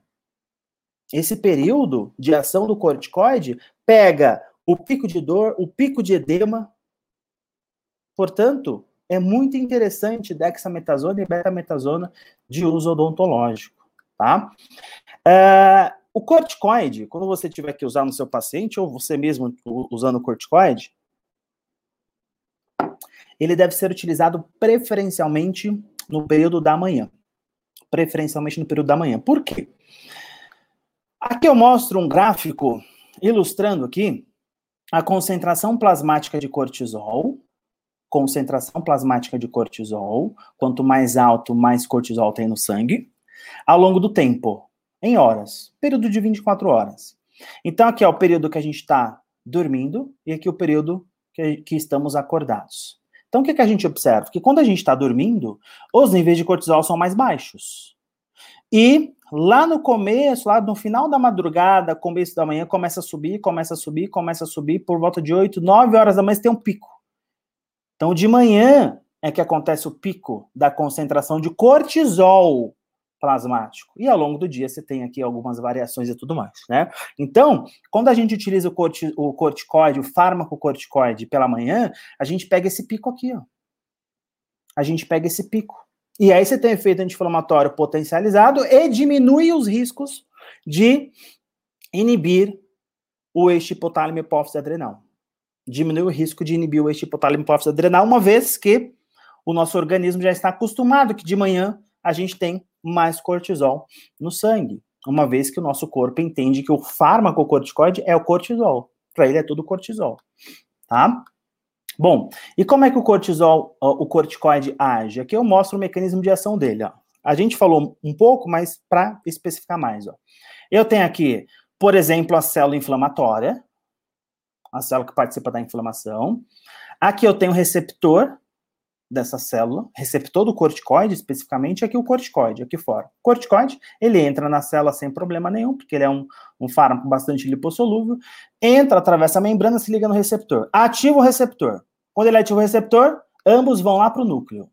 esse período de ação do corticoide pega o pico de dor, o pico de edema. Portanto, é muito interessante dexametasona e betametasona de uso odontológico, tá? Uh, o corticoide, quando você tiver que usar no seu paciente, ou você mesmo usando o corticoide, ele deve ser utilizado preferencialmente no período da manhã. Preferencialmente no período da manhã. Por quê? Aqui eu mostro um gráfico ilustrando aqui a concentração plasmática de cortisol. Concentração plasmática de cortisol. Quanto mais alto, mais cortisol tem no sangue. Ao longo do tempo em horas, período de 24 horas. Então, aqui é o período que a gente está dormindo e aqui é o período que, que estamos acordados. Então, o que, que a gente observa? Que quando a gente está dormindo, os níveis de cortisol são mais baixos. E lá no começo, lá no final da madrugada, começo da manhã, começa a subir, começa a subir, começa a subir, por volta de 8, 9 horas da manhã tem um pico. Então, de manhã é que acontece o pico da concentração de cortisol plasmático. E ao longo do dia você tem aqui algumas variações e tudo mais, né? Então, quando a gente utiliza o, corti o corticoide, o fármaco corticoide pela manhã, a gente pega esse pico aqui, ó. A gente pega esse pico. E aí você tem efeito anti-inflamatório potencializado e diminui os riscos de inibir o eixo hipotálamo hipófise adrenal. Diminui o risco de inibir o eixo hipotálamo hipófise adrenal, uma vez que o nosso organismo já está acostumado que de manhã a gente tem mais cortisol no sangue, uma vez que o nosso corpo entende que o fármaco corticoide é o cortisol. Para ele é tudo cortisol, tá? Bom, e como é que o cortisol, o corticoide age? Aqui eu mostro o mecanismo de ação dele, ó. A gente falou um pouco, mas para especificar mais, ó. Eu tenho aqui, por exemplo, a célula inflamatória, a célula que participa da inflamação. Aqui eu tenho o receptor, dessa célula, receptor do corticoide, especificamente, aqui o corticoide, aqui fora. O corticoide, ele entra na célula sem problema nenhum, porque ele é um, um fármaco bastante lipossolúvel, entra, atravessa a membrana, se liga no receptor. Ativa o receptor. Quando ele ativa o receptor, ambos vão lá para o núcleo.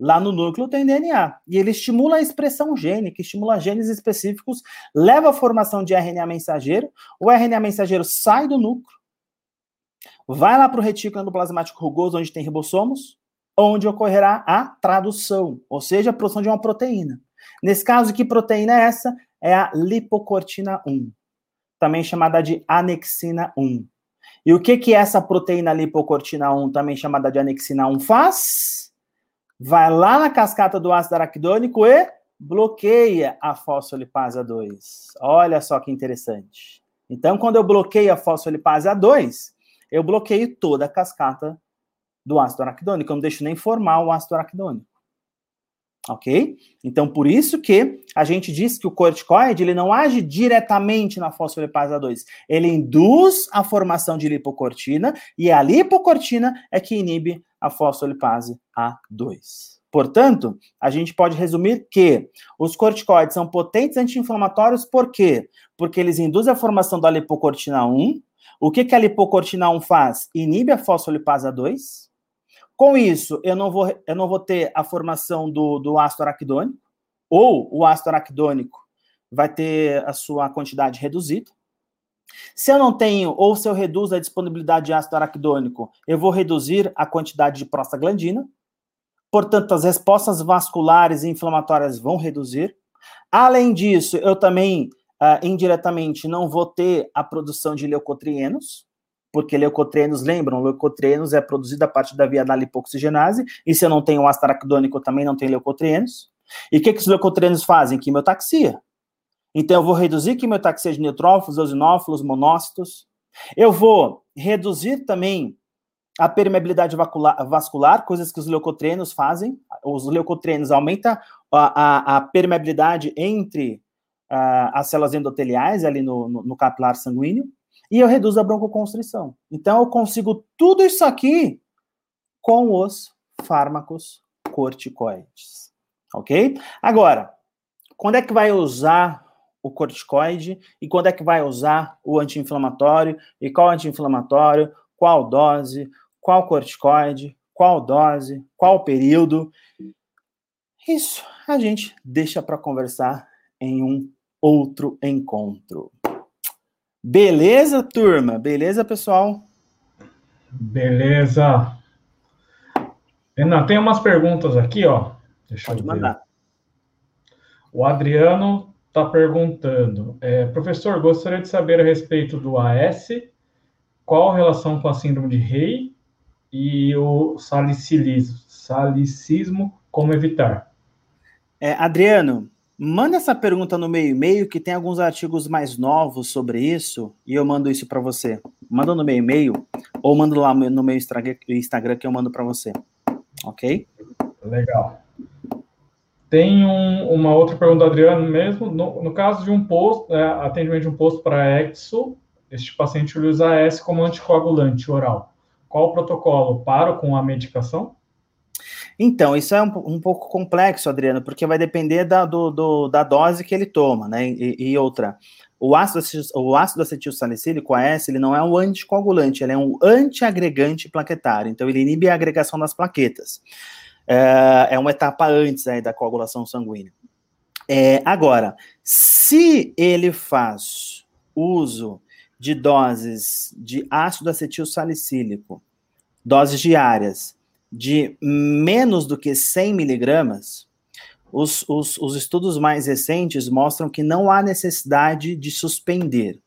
Lá no núcleo tem DNA. E ele estimula a expressão gênica, estimula genes específicos, leva à formação de RNA mensageiro. O RNA mensageiro sai do núcleo, vai lá para o retículo endoplasmático rugoso, onde tem ribossomos, onde ocorrerá a tradução, ou seja, a produção de uma proteína. Nesse caso, que proteína é essa? É a lipocortina 1, também chamada de anexina 1. E o que que essa proteína lipocortina 1, também chamada de anexina 1, faz? Vai lá na cascata do ácido araquidônico e bloqueia a fosfolipase A2. Olha só que interessante. Então, quando eu bloqueio a fosfolipase A2, eu bloqueio toda a cascata do ácido araquidônico, eu não deixo nem formar o ácido araquidônico. Ok? Então, por isso que a gente diz que o corticoide ele não age diretamente na fosfolipase A2. Ele induz a formação de lipocortina e a lipocortina é que inibe a fosfolipase A2. Portanto, a gente pode resumir que os corticoides são potentes anti-inflamatórios por quê? Porque eles induzem a formação da lipocortina 1. O que, que a lipocortina 1 faz? Inibe a fosfolipase A2 com isso, eu não vou, eu não vou ter a formação do, do ácido araquidônico, ou o ácido araquidônico vai ter a sua quantidade reduzida. Se eu não tenho, ou se eu reduzo a disponibilidade de ácido araquidônico, eu vou reduzir a quantidade de prostaglandina. Portanto, as respostas vasculares e inflamatórias vão reduzir. Além disso, eu também, uh, indiretamente, não vou ter a produção de leucotrienos, porque leucotrienos, lembram, leucotrienos é produzido a partir da via da lipoxigenase, e se eu não tenho ácido araquidônico, também não tenho leucotrienos. E o que, que os leucotrienos fazem? Quimiotaxia. Então, eu vou reduzir quimiotaxia de neutrófilos, eosinófilos, monócitos. Eu vou reduzir também a permeabilidade vascular, coisas que os leucotrienos fazem. Os leucotrienos aumentam a, a, a permeabilidade entre uh, as células endoteliais, ali no, no, no capilar sanguíneo e eu reduzo a broncoconstrição. Então, eu consigo tudo isso aqui com os fármacos corticoides. Ok? Agora, quando é que vai usar o corticoide e quando é que vai usar o anti-inflamatório e qual anti-inflamatório, qual dose, qual corticoide, qual dose, qual período. Isso a gente deixa para conversar em um outro encontro. Beleza, turma? Beleza, pessoal? Beleza. Renan, tem umas perguntas aqui, ó. Deixa Pode mandar. O Adriano está perguntando, é, professor, gostaria de saber a respeito do AS, qual a relação com a síndrome de Rey e o salicismo, salicismo como evitar? É, Adriano, Manda essa pergunta no meio e-mail, que tem alguns artigos mais novos sobre isso, e eu mando isso para você. Manda no meio e-mail, ou manda lá no meu Instagram que eu mando para você. Ok? Legal. Tem um, uma outra pergunta do Adriano mesmo. No, no caso de um posto, é, atendimento de um posto para EXO, este paciente usa AS como anticoagulante oral. Qual o protocolo? Paro com a medicação? Então, isso é um, um pouco complexo, Adriano, porque vai depender da, do, do, da dose que ele toma, né? E, e outra, o ácido, o ácido acetil salicílico, AS, ele não é um anticoagulante, ele é um antiagregante plaquetário, então ele inibe a agregação das plaquetas. É, é uma etapa antes aí da coagulação sanguínea. É, agora, se ele faz uso de doses de ácido acetil salicílico, doses diárias, de menos do que 100 miligramas, os, os, os, estudos mais recentes mostram que não há necessidade de suspender.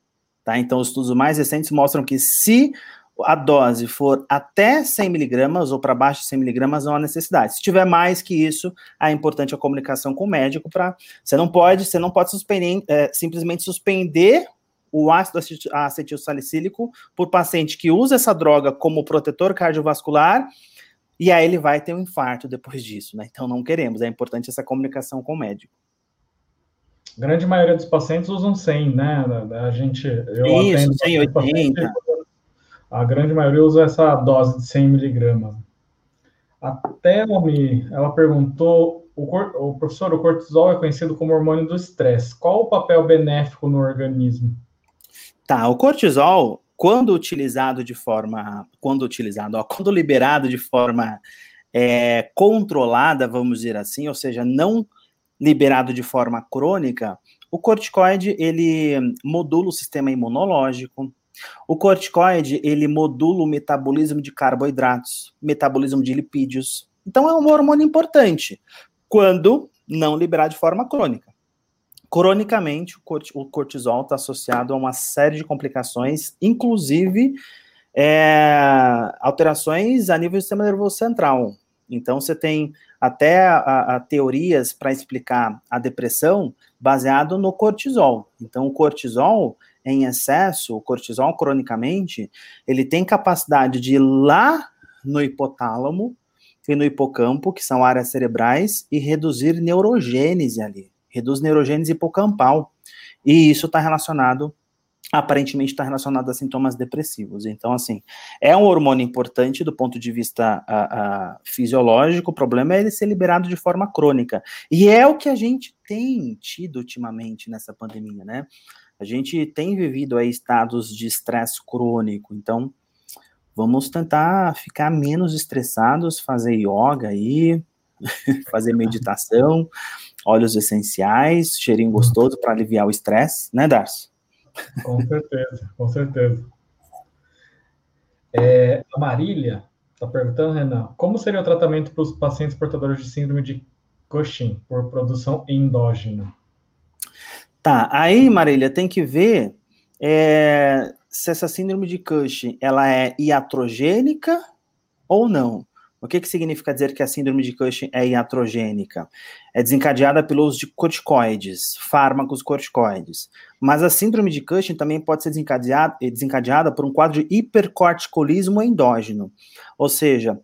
Tá? Então, os estudos mais recentes mostram que se a dose for até 100 miligramas ou para baixo de 100 miligramas, não há necessidade. Se tiver mais que isso, é importante a comunicação com o médico para. Você não pode, você não pode suspender, é, simplesmente suspender o ácido acetil salicílico por paciente que usa essa droga como protetor cardiovascular e aí ele vai ter um infarto depois disso, né? Então não queremos, é importante essa comunicação com o médico. A grande maioria dos pacientes usam 100, né? A gente. Eu Isso, 180. A grande maioria usa essa dose de 100 miligramas. A Thelmy, ela perguntou, o, o professor, o cortisol é conhecido como hormônio do estresse. Qual o papel benéfico no organismo? Tá, o cortisol, quando utilizado de forma, quando utilizado, ó, quando liberado de forma é, controlada, vamos dizer assim, ou seja, não liberado de forma crônica, o corticoide ele modula o sistema imunológico. O corticoide ele modula o metabolismo de carboidratos, metabolismo de lipídios. Então é um hormônio importante quando não liberado de forma crônica. Cronicamente, o cortisol está associado a uma série de complicações, inclusive é, alterações a nível do sistema nervoso central. Então, você tem até a, a teorias para explicar a depressão baseado no cortisol. Então, o cortisol em excesso, o cortisol cronicamente, ele tem capacidade de ir lá no hipotálamo e no hipocampo, que são áreas cerebrais, e reduzir neurogênese ali, reduz neurogênese hipocampal. E isso está relacionado aparentemente está relacionado a sintomas depressivos. Então, assim, é um hormônio importante do ponto de vista a, a, fisiológico, o problema é ele ser liberado de forma crônica. E é o que a gente tem tido ultimamente nessa pandemia, né? A gente tem vivido aí estados de estresse crônico, então vamos tentar ficar menos estressados, fazer yoga aí, fazer meditação, óleos essenciais, cheirinho gostoso para aliviar o estresse, né, Darcy? Com certeza, com certeza. É, a Marília está perguntando, Renan, como seria o tratamento para os pacientes portadores de síndrome de Cushing por produção endógena? Tá, aí, Marília, tem que ver é, se essa síndrome de Cushing ela é iatrogênica ou não. O que, que significa dizer que a síndrome de Cushing é iatrogênica? É desencadeada pelo uso de corticoides, fármacos corticoides. Mas a síndrome de Cushing também pode ser desencadeada, desencadeada por um quadro de hipercorticolismo endógeno. Ou seja,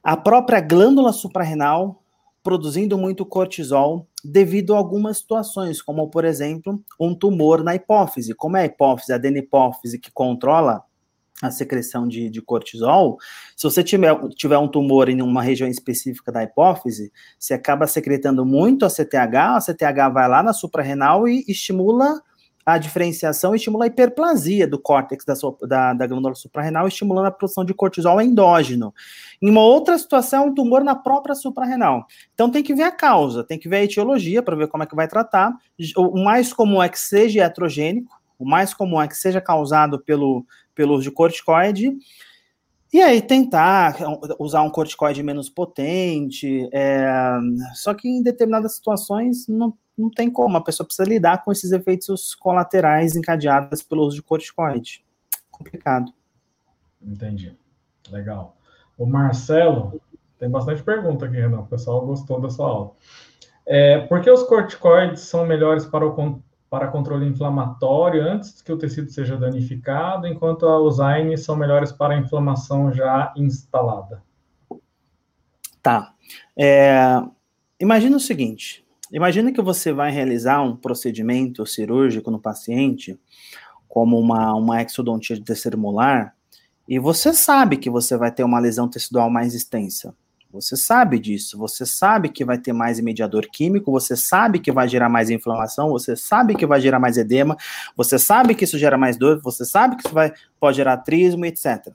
a própria glândula suprarrenal produzindo muito cortisol devido a algumas situações, como, por exemplo, um tumor na hipófise. Como é a hipófise, a adenipófise que controla a secreção de, de, cortisol, se você tiver, tiver um tumor em uma região específica da hipófise, você acaba secretando muito a CTH, a CTH vai lá na suprarrenal e estimula a diferenciação, estimula a hiperplasia do córtex da, da, da glândula suprarrenal, estimulando a produção de cortisol endógeno. Em uma outra situação, um tumor na própria suprarrenal. Então tem que ver a causa, tem que ver a etiologia para ver como é que vai tratar. O mais comum é que seja iatrogênico, o mais comum é que seja causado pelo, pelo uso de corticoide. E aí tentar usar um corticoide menos potente, é, só que em determinadas situações não, não tem como, a pessoa precisa lidar com esses efeitos colaterais encadeados pelo uso de corticoide. Complicado. Entendi. Legal. O Marcelo, tem bastante pergunta aqui, Renan, o pessoal gostou da sua aula. É, por que os corticoides são melhores para o para controle inflamatório antes que o tecido seja danificado, enquanto os AINES são melhores para a inflamação já instalada. Tá. É, imagina o seguinte: imagina que você vai realizar um procedimento cirúrgico no paciente, como uma, uma exodontia de terceiro molar, e você sabe que você vai ter uma lesão tecidual mais extensa. Você sabe disso, você sabe que vai ter mais mediador químico, você sabe que vai gerar mais inflamação, você sabe que vai gerar mais edema, você sabe que isso gera mais dor, você sabe que isso vai, pode gerar trismo, etc.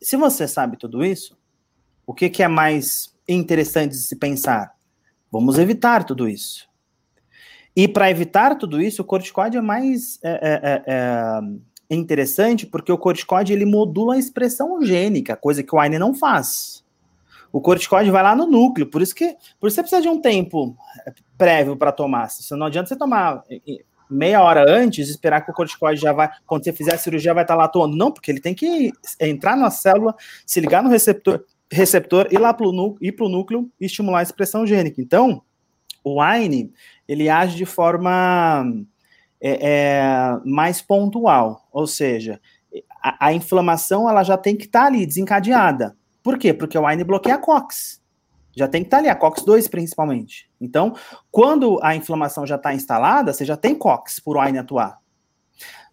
Se você sabe tudo isso, o que, que é mais interessante de se pensar? Vamos evitar tudo isso. E para evitar tudo isso, o corticoide é mais é, é, é, é interessante porque o corticoide ele modula a expressão gênica, coisa que o AINE não faz o corticoide vai lá no núcleo, por isso que por isso você precisa de um tempo é, prévio para tomar. Se não adianta você tomar meia hora antes, esperar que o corticoide já vai, quando você fizer a cirurgia, vai estar tá lá atuando. Não, porque ele tem que entrar na célula, se ligar no receptor, receptor ir lá para o núcleo, núcleo e estimular a expressão gênica. Então, o AINE, ele age de forma é, é, mais pontual, ou seja, a, a, inflamação ela já tem que estar tá ali desencadeada. Por quê? Porque o AINE bloqueia a COX. Já tem que estar tá ali, a COX-2 principalmente. Então, quando a inflamação já está instalada, você já tem COX por o AINE atuar.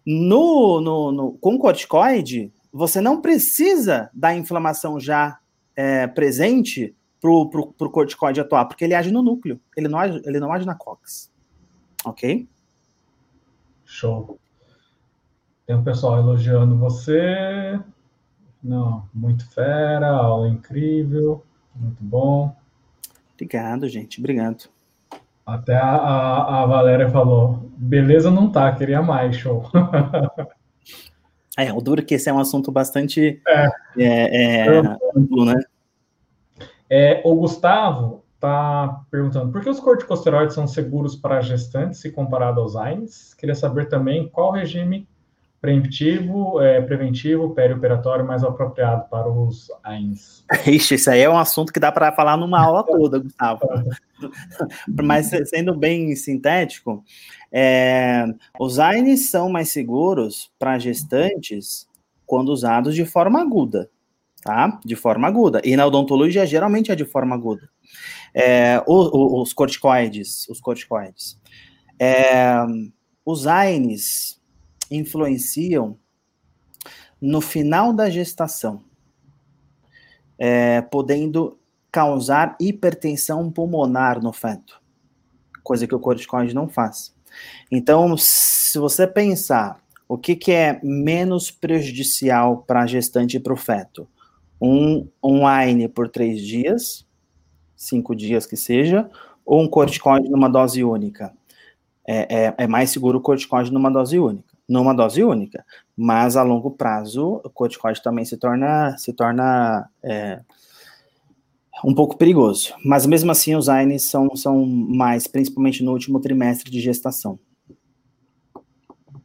No, no, no, com corticoide, você não precisa da inflamação já é, presente para o corticoide atuar, porque ele age no núcleo, ele não age, ele não age na COX. Ok? Show. Tem um pessoal elogiando você. Não, muito fera, aula incrível, muito bom. Obrigado, gente, obrigado. Até a, a, a Valéria falou, beleza não tá, queria mais, show. É, o duro é que esse é um assunto bastante é. É, é, amplo, né? É, o Gustavo está perguntando por que os corticosteroides são seguros para gestantes se comparado aos AINES? Queria saber também qual regime preemptivo, é, preventivo, perioperatório mais apropriado para os AINs. Ixi, isso aí é um assunto que dá para falar numa aula toda, Gustavo. Mas sendo bem sintético, é, os AINs são mais seguros para gestantes quando usados de forma aguda, tá? De forma aguda. E na odontologia geralmente é de forma aguda. É, os, os corticoides, os corticoides. É, os AINs influenciam no final da gestação, é, podendo causar hipertensão pulmonar no feto, coisa que o corticoide não faz. Então, se você pensar o que, que é menos prejudicial para a gestante e para o feto, um, um AINE por três dias, cinco dias que seja, ou um corticoide numa dose única. É, é, é mais seguro o corticoide numa dose única numa dose única. Mas a longo prazo, o corticoide também se torna, se torna é, um pouco perigoso. Mas mesmo assim, os AINES são, são mais, principalmente no último trimestre de gestação.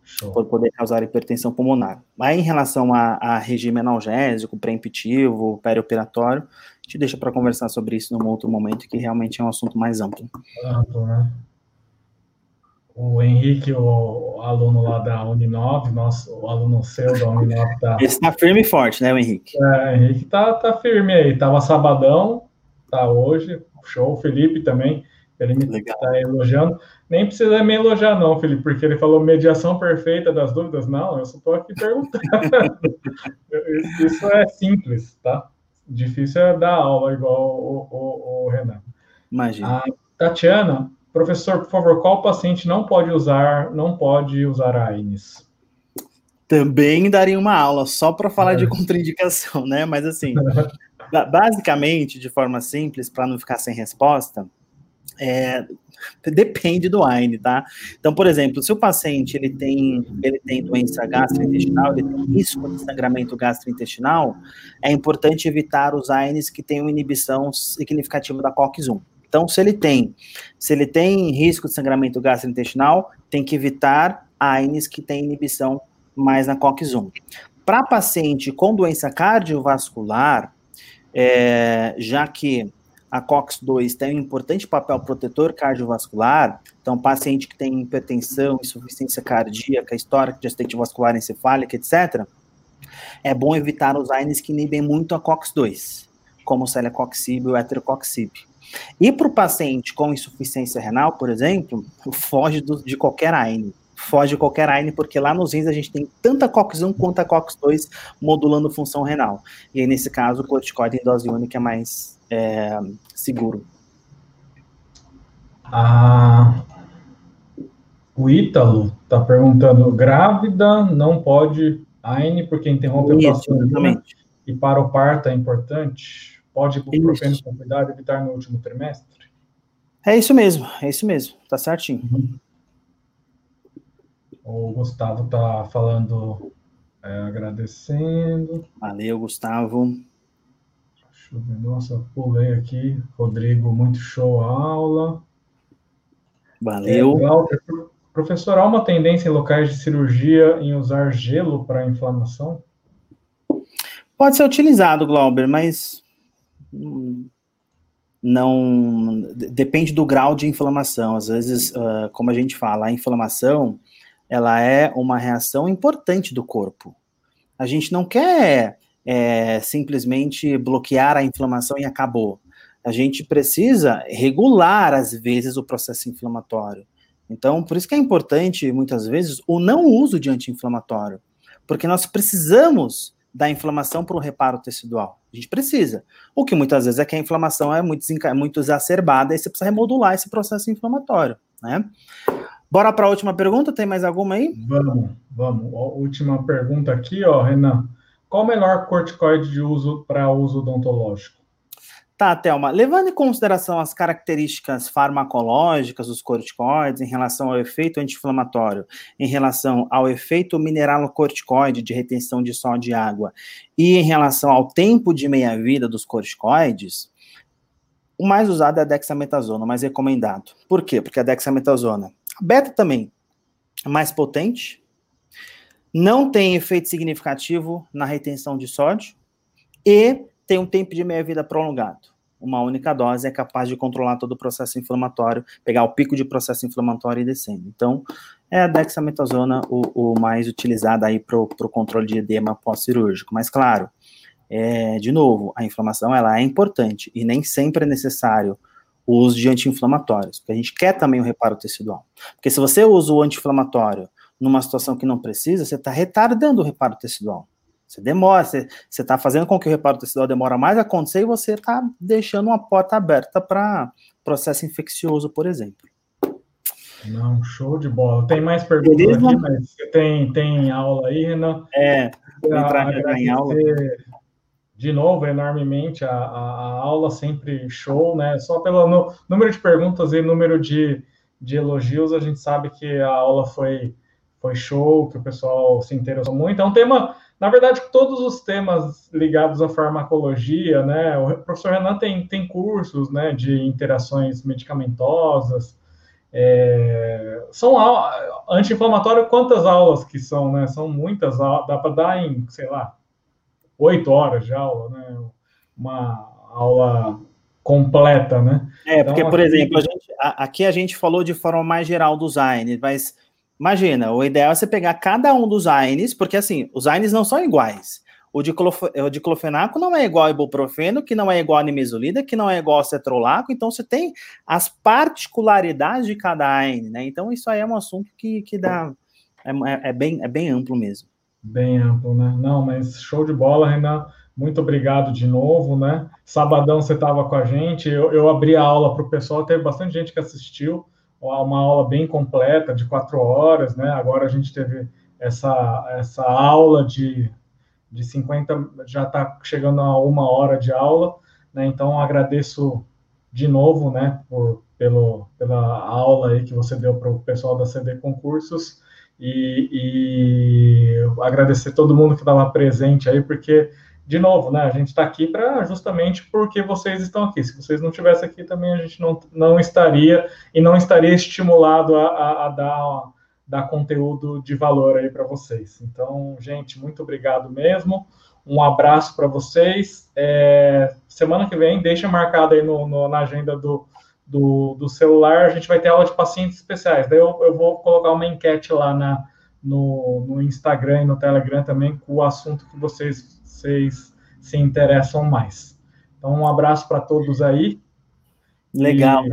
Show. Por poder causar hipertensão pulmonar. Aí, em relação a, a regime analgésico, pré-empitivo, perioperatório, gente deixa para conversar sobre isso num outro momento, que realmente é um assunto mais amplo. Amplo, né? O Henrique, o aluno lá da Uninove, nosso, o aluno seu da Uninove tá. Esse tá firme e forte, né, o Henrique? É, o Henrique tá, tá firme aí. Tava sabadão, tá hoje, show. O Felipe também, ele me Legal. tá elogiando. Nem precisa me elogiar, não, Felipe, porque ele falou mediação perfeita das dúvidas. Não, eu só tô aqui perguntando. Isso é simples, tá? Difícil é dar aula igual o, o, o Renan. Imagina. A Tatiana, Professor, por favor, qual paciente não pode usar, não pode usar AINES? Também daria uma aula só para falar é. de contraindicação, né? Mas assim, basicamente, de forma simples, para não ficar sem resposta, é, depende do AINE, tá? Então, por exemplo, se o paciente ele tem, ele tem doença gastrointestinal, ele tem risco de sangramento gastrointestinal, é importante evitar os AINES que tenham inibição significativa da COX-1. Então, se ele tem, se ele tem risco de sangramento gastrointestinal, tem que evitar AINES que tem inibição mais na COX-1. Para paciente com doença cardiovascular, é, já que a COX-2 tem um importante papel protetor cardiovascular, então paciente que tem hipertensão, insuficiência cardíaca, histórico de acidente vascular encefálica, etc., é bom evitar os AINES que inibem muito a COX-2, como o celecoxib e o heterocoxib. E para o paciente com insuficiência renal, por exemplo, foge do, de qualquer AINE. Foge de qualquer AINE, porque lá nos rins a gente tem tanta COX-1 quanto a COX-2 modulando função renal. E aí, nesse caso, o corticoide em dose única é mais é, seguro. Ah, o Ítalo está perguntando: grávida não pode AINE porque interrompe Isso, a placentina e para o parto é importante? Pode ibuprofeno com cuidado evitar no último trimestre? É isso mesmo, é isso mesmo, tá certinho. Uhum. O Gustavo tá falando, é, agradecendo. Valeu, Gustavo. Deixa eu ver, nossa, pulei aqui. Rodrigo, muito show a aula. Valeu. É, professor, há uma tendência em locais de cirurgia em usar gelo para inflamação? Pode ser utilizado, Glauber, mas não depende do grau de inflamação. Às vezes, uh, como a gente fala, a inflamação ela é uma reação importante do corpo. A gente não quer é, simplesmente bloquear a inflamação e acabou. A gente precisa regular, às vezes, o processo inflamatório. Então, por isso que é importante, muitas vezes, o não uso de anti-inflamatório, porque nós precisamos da inflamação para o reparo tecidual? A gente precisa. O que muitas vezes é que a inflamação é muito, muito exacerbada e você precisa remodular esse processo inflamatório, né? Bora para a última pergunta, tem mais alguma aí? Vamos, vamos. A última pergunta aqui, ó, Renan. Qual o melhor corticoide de uso para uso odontológico? Tá, Thelma. Levando em consideração as características farmacológicas dos corticoides em relação ao efeito anti-inflamatório, em relação ao efeito mineralocorticoide de retenção de sódio e água, e em relação ao tempo de meia-vida dos corticoides, o mais usado é a dexametasona, o mais recomendado. Por quê? Porque a dexametasona, beta também, é mais potente, não tem efeito significativo na retenção de sódio e tem um tempo de meia-vida prolongado. Uma única dose é capaz de controlar todo o processo inflamatório, pegar o pico de processo inflamatório e descendo. Então, é a dexametasona o, o mais utilizado aí para o controle de edema pós-cirúrgico. Mas, claro, é, de novo, a inflamação ela é importante e nem sempre é necessário o uso de anti-inflamatórios, porque a gente quer também o reparo tecidual. Porque se você usa o anti-inflamatório numa situação que não precisa, você está retardando o reparo tecidual. Você demora, você está fazendo com que o reparo tecidual demora mais a acontecer e você está deixando uma porta aberta para processo infeccioso, por exemplo. Não, show de bola. Tem mais perguntas Beleza? aqui, mas você tem, tem aula aí, Renan? É, entrar em aula. De novo, enormemente, a, a, a, aula sempre show, né? Só pelo no, número de perguntas e número de, de elogios, a gente sabe que a aula foi, foi show, que o pessoal se interessou muito. É um tema na verdade, todos os temas ligados à farmacologia, né? O professor Renan tem, tem cursos né, de interações medicamentosas. É, são anti-inflamatório, quantas aulas que são, né? São muitas, dá para dar em, sei lá, oito horas de aula, né? Uma aula completa, né? É, porque, então, por aqui... exemplo, a gente, aqui a gente falou de forma mais geral dos AINES, mas Imagina, o ideal é você pegar cada um dos AINES, porque assim, os AINES não são iguais. O, diclof o diclofenaco não é igual ao ibuprofeno, que não é igual a nimesulida, que não é igual ao cetrolaco, então você tem as particularidades de cada AINE, né? Então isso aí é um assunto que, que dá, é, é, é bem, é bem amplo mesmo. Bem amplo, né? Não, mas show de bola, Renan. Muito obrigado de novo, né? Sabadão você estava com a gente, eu, eu abri a aula para o pessoal, teve bastante gente que assistiu uma aula bem completa, de quatro horas, né? Agora a gente teve essa, essa aula de, de 50, já está chegando a uma hora de aula, né? Então agradeço de novo, né, por, pelo, pela aula aí que você deu para o pessoal da CD Concursos e, e agradecer todo mundo que estava presente aí, porque de novo, né? A gente está aqui para justamente porque vocês estão aqui. Se vocês não estivessem aqui, também a gente não, não estaria e não estaria estimulado a, a, a dar, dar conteúdo de valor aí para vocês. Então, gente, muito obrigado mesmo. Um abraço para vocês. É, semana que vem, deixa marcado aí no, no, na agenda do, do, do, celular, a gente vai ter aula de pacientes especiais. Daí eu, eu vou colocar uma enquete lá na, no, no Instagram e no Telegram também com o assunto que vocês vocês se interessam mais. Então, um abraço para todos aí. Legal. E...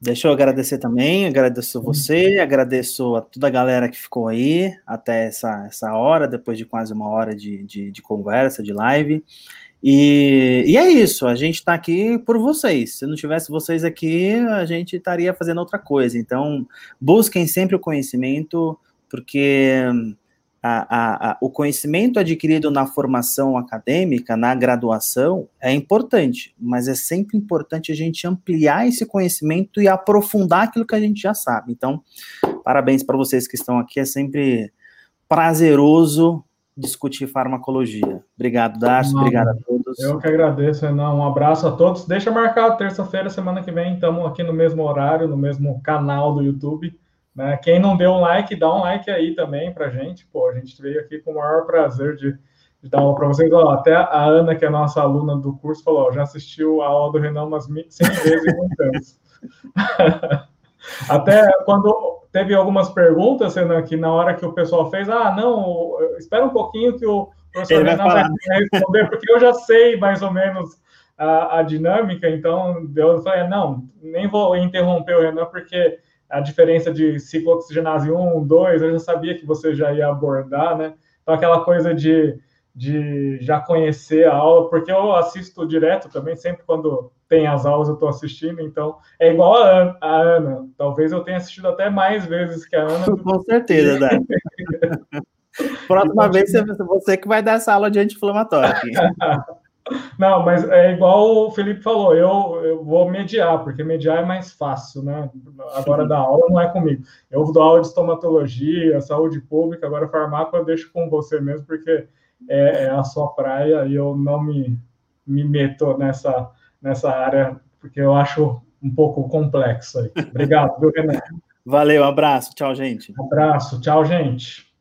Deixa eu agradecer também, agradeço você, agradeço a toda a galera que ficou aí até essa, essa hora, depois de quase uma hora de, de, de conversa, de live. E, e, é isso, a gente está aqui por vocês. Se não tivesse vocês aqui, a gente estaria fazendo outra coisa. Então, busquem sempre o conhecimento, porque a, a, a, o conhecimento adquirido na formação acadêmica, na graduação, é importante, mas é sempre importante a gente ampliar esse conhecimento e aprofundar aquilo que a gente já sabe. Então, parabéns para vocês que estão aqui, é sempre prazeroso discutir farmacologia. Obrigado, Darcy, obrigado a todos. Eu que agradeço, Renan, um abraço a todos. Deixa marcar terça-feira, semana que vem, estamos aqui no mesmo horário, no mesmo canal do YouTube. Né? Quem não deu um like, dá um like aí também para gente. Pô, a gente veio aqui com o maior prazer de, de dar uma para vocês. Ó, até a Ana, que é a nossa aluna do curso, falou: ó, já assistiu a aula do Renan umas 100 vezes e muitas. até quando teve algumas perguntas, Renan, que na hora que o pessoal fez, ah, não, espera um pouquinho que o professor Ele Renan vai, vai responder, porque eu já sei mais ou menos a, a dinâmica, então eu falei, não, nem vou interromper o Renan, porque a diferença de ciclooxigenase 1, 2, eu já sabia que você já ia abordar, né? Então, aquela coisa de, de já conhecer a aula, porque eu assisto direto também, sempre quando tem as aulas eu estou assistindo, então é igual a, a, Ana. Talvez eu tenha assistido até mais vezes que a Ana. Com certeza, né? Próxima vez você que vai dar essa aula de anti-inflamatório aqui. Não, mas é igual o Felipe falou, eu, eu vou mediar, porque mediar é mais fácil, né? Agora da aula não é comigo. Eu dou aula de estomatologia, saúde pública, agora farmácia eu deixo com você mesmo, porque é, é, a sua praia e eu não me, me meto nessa, nessa área, porque eu acho um pouco complexo aí. Obrigado, viu, Renan? Valeu, abraço, tchau, gente. Abraço, tchau, gente.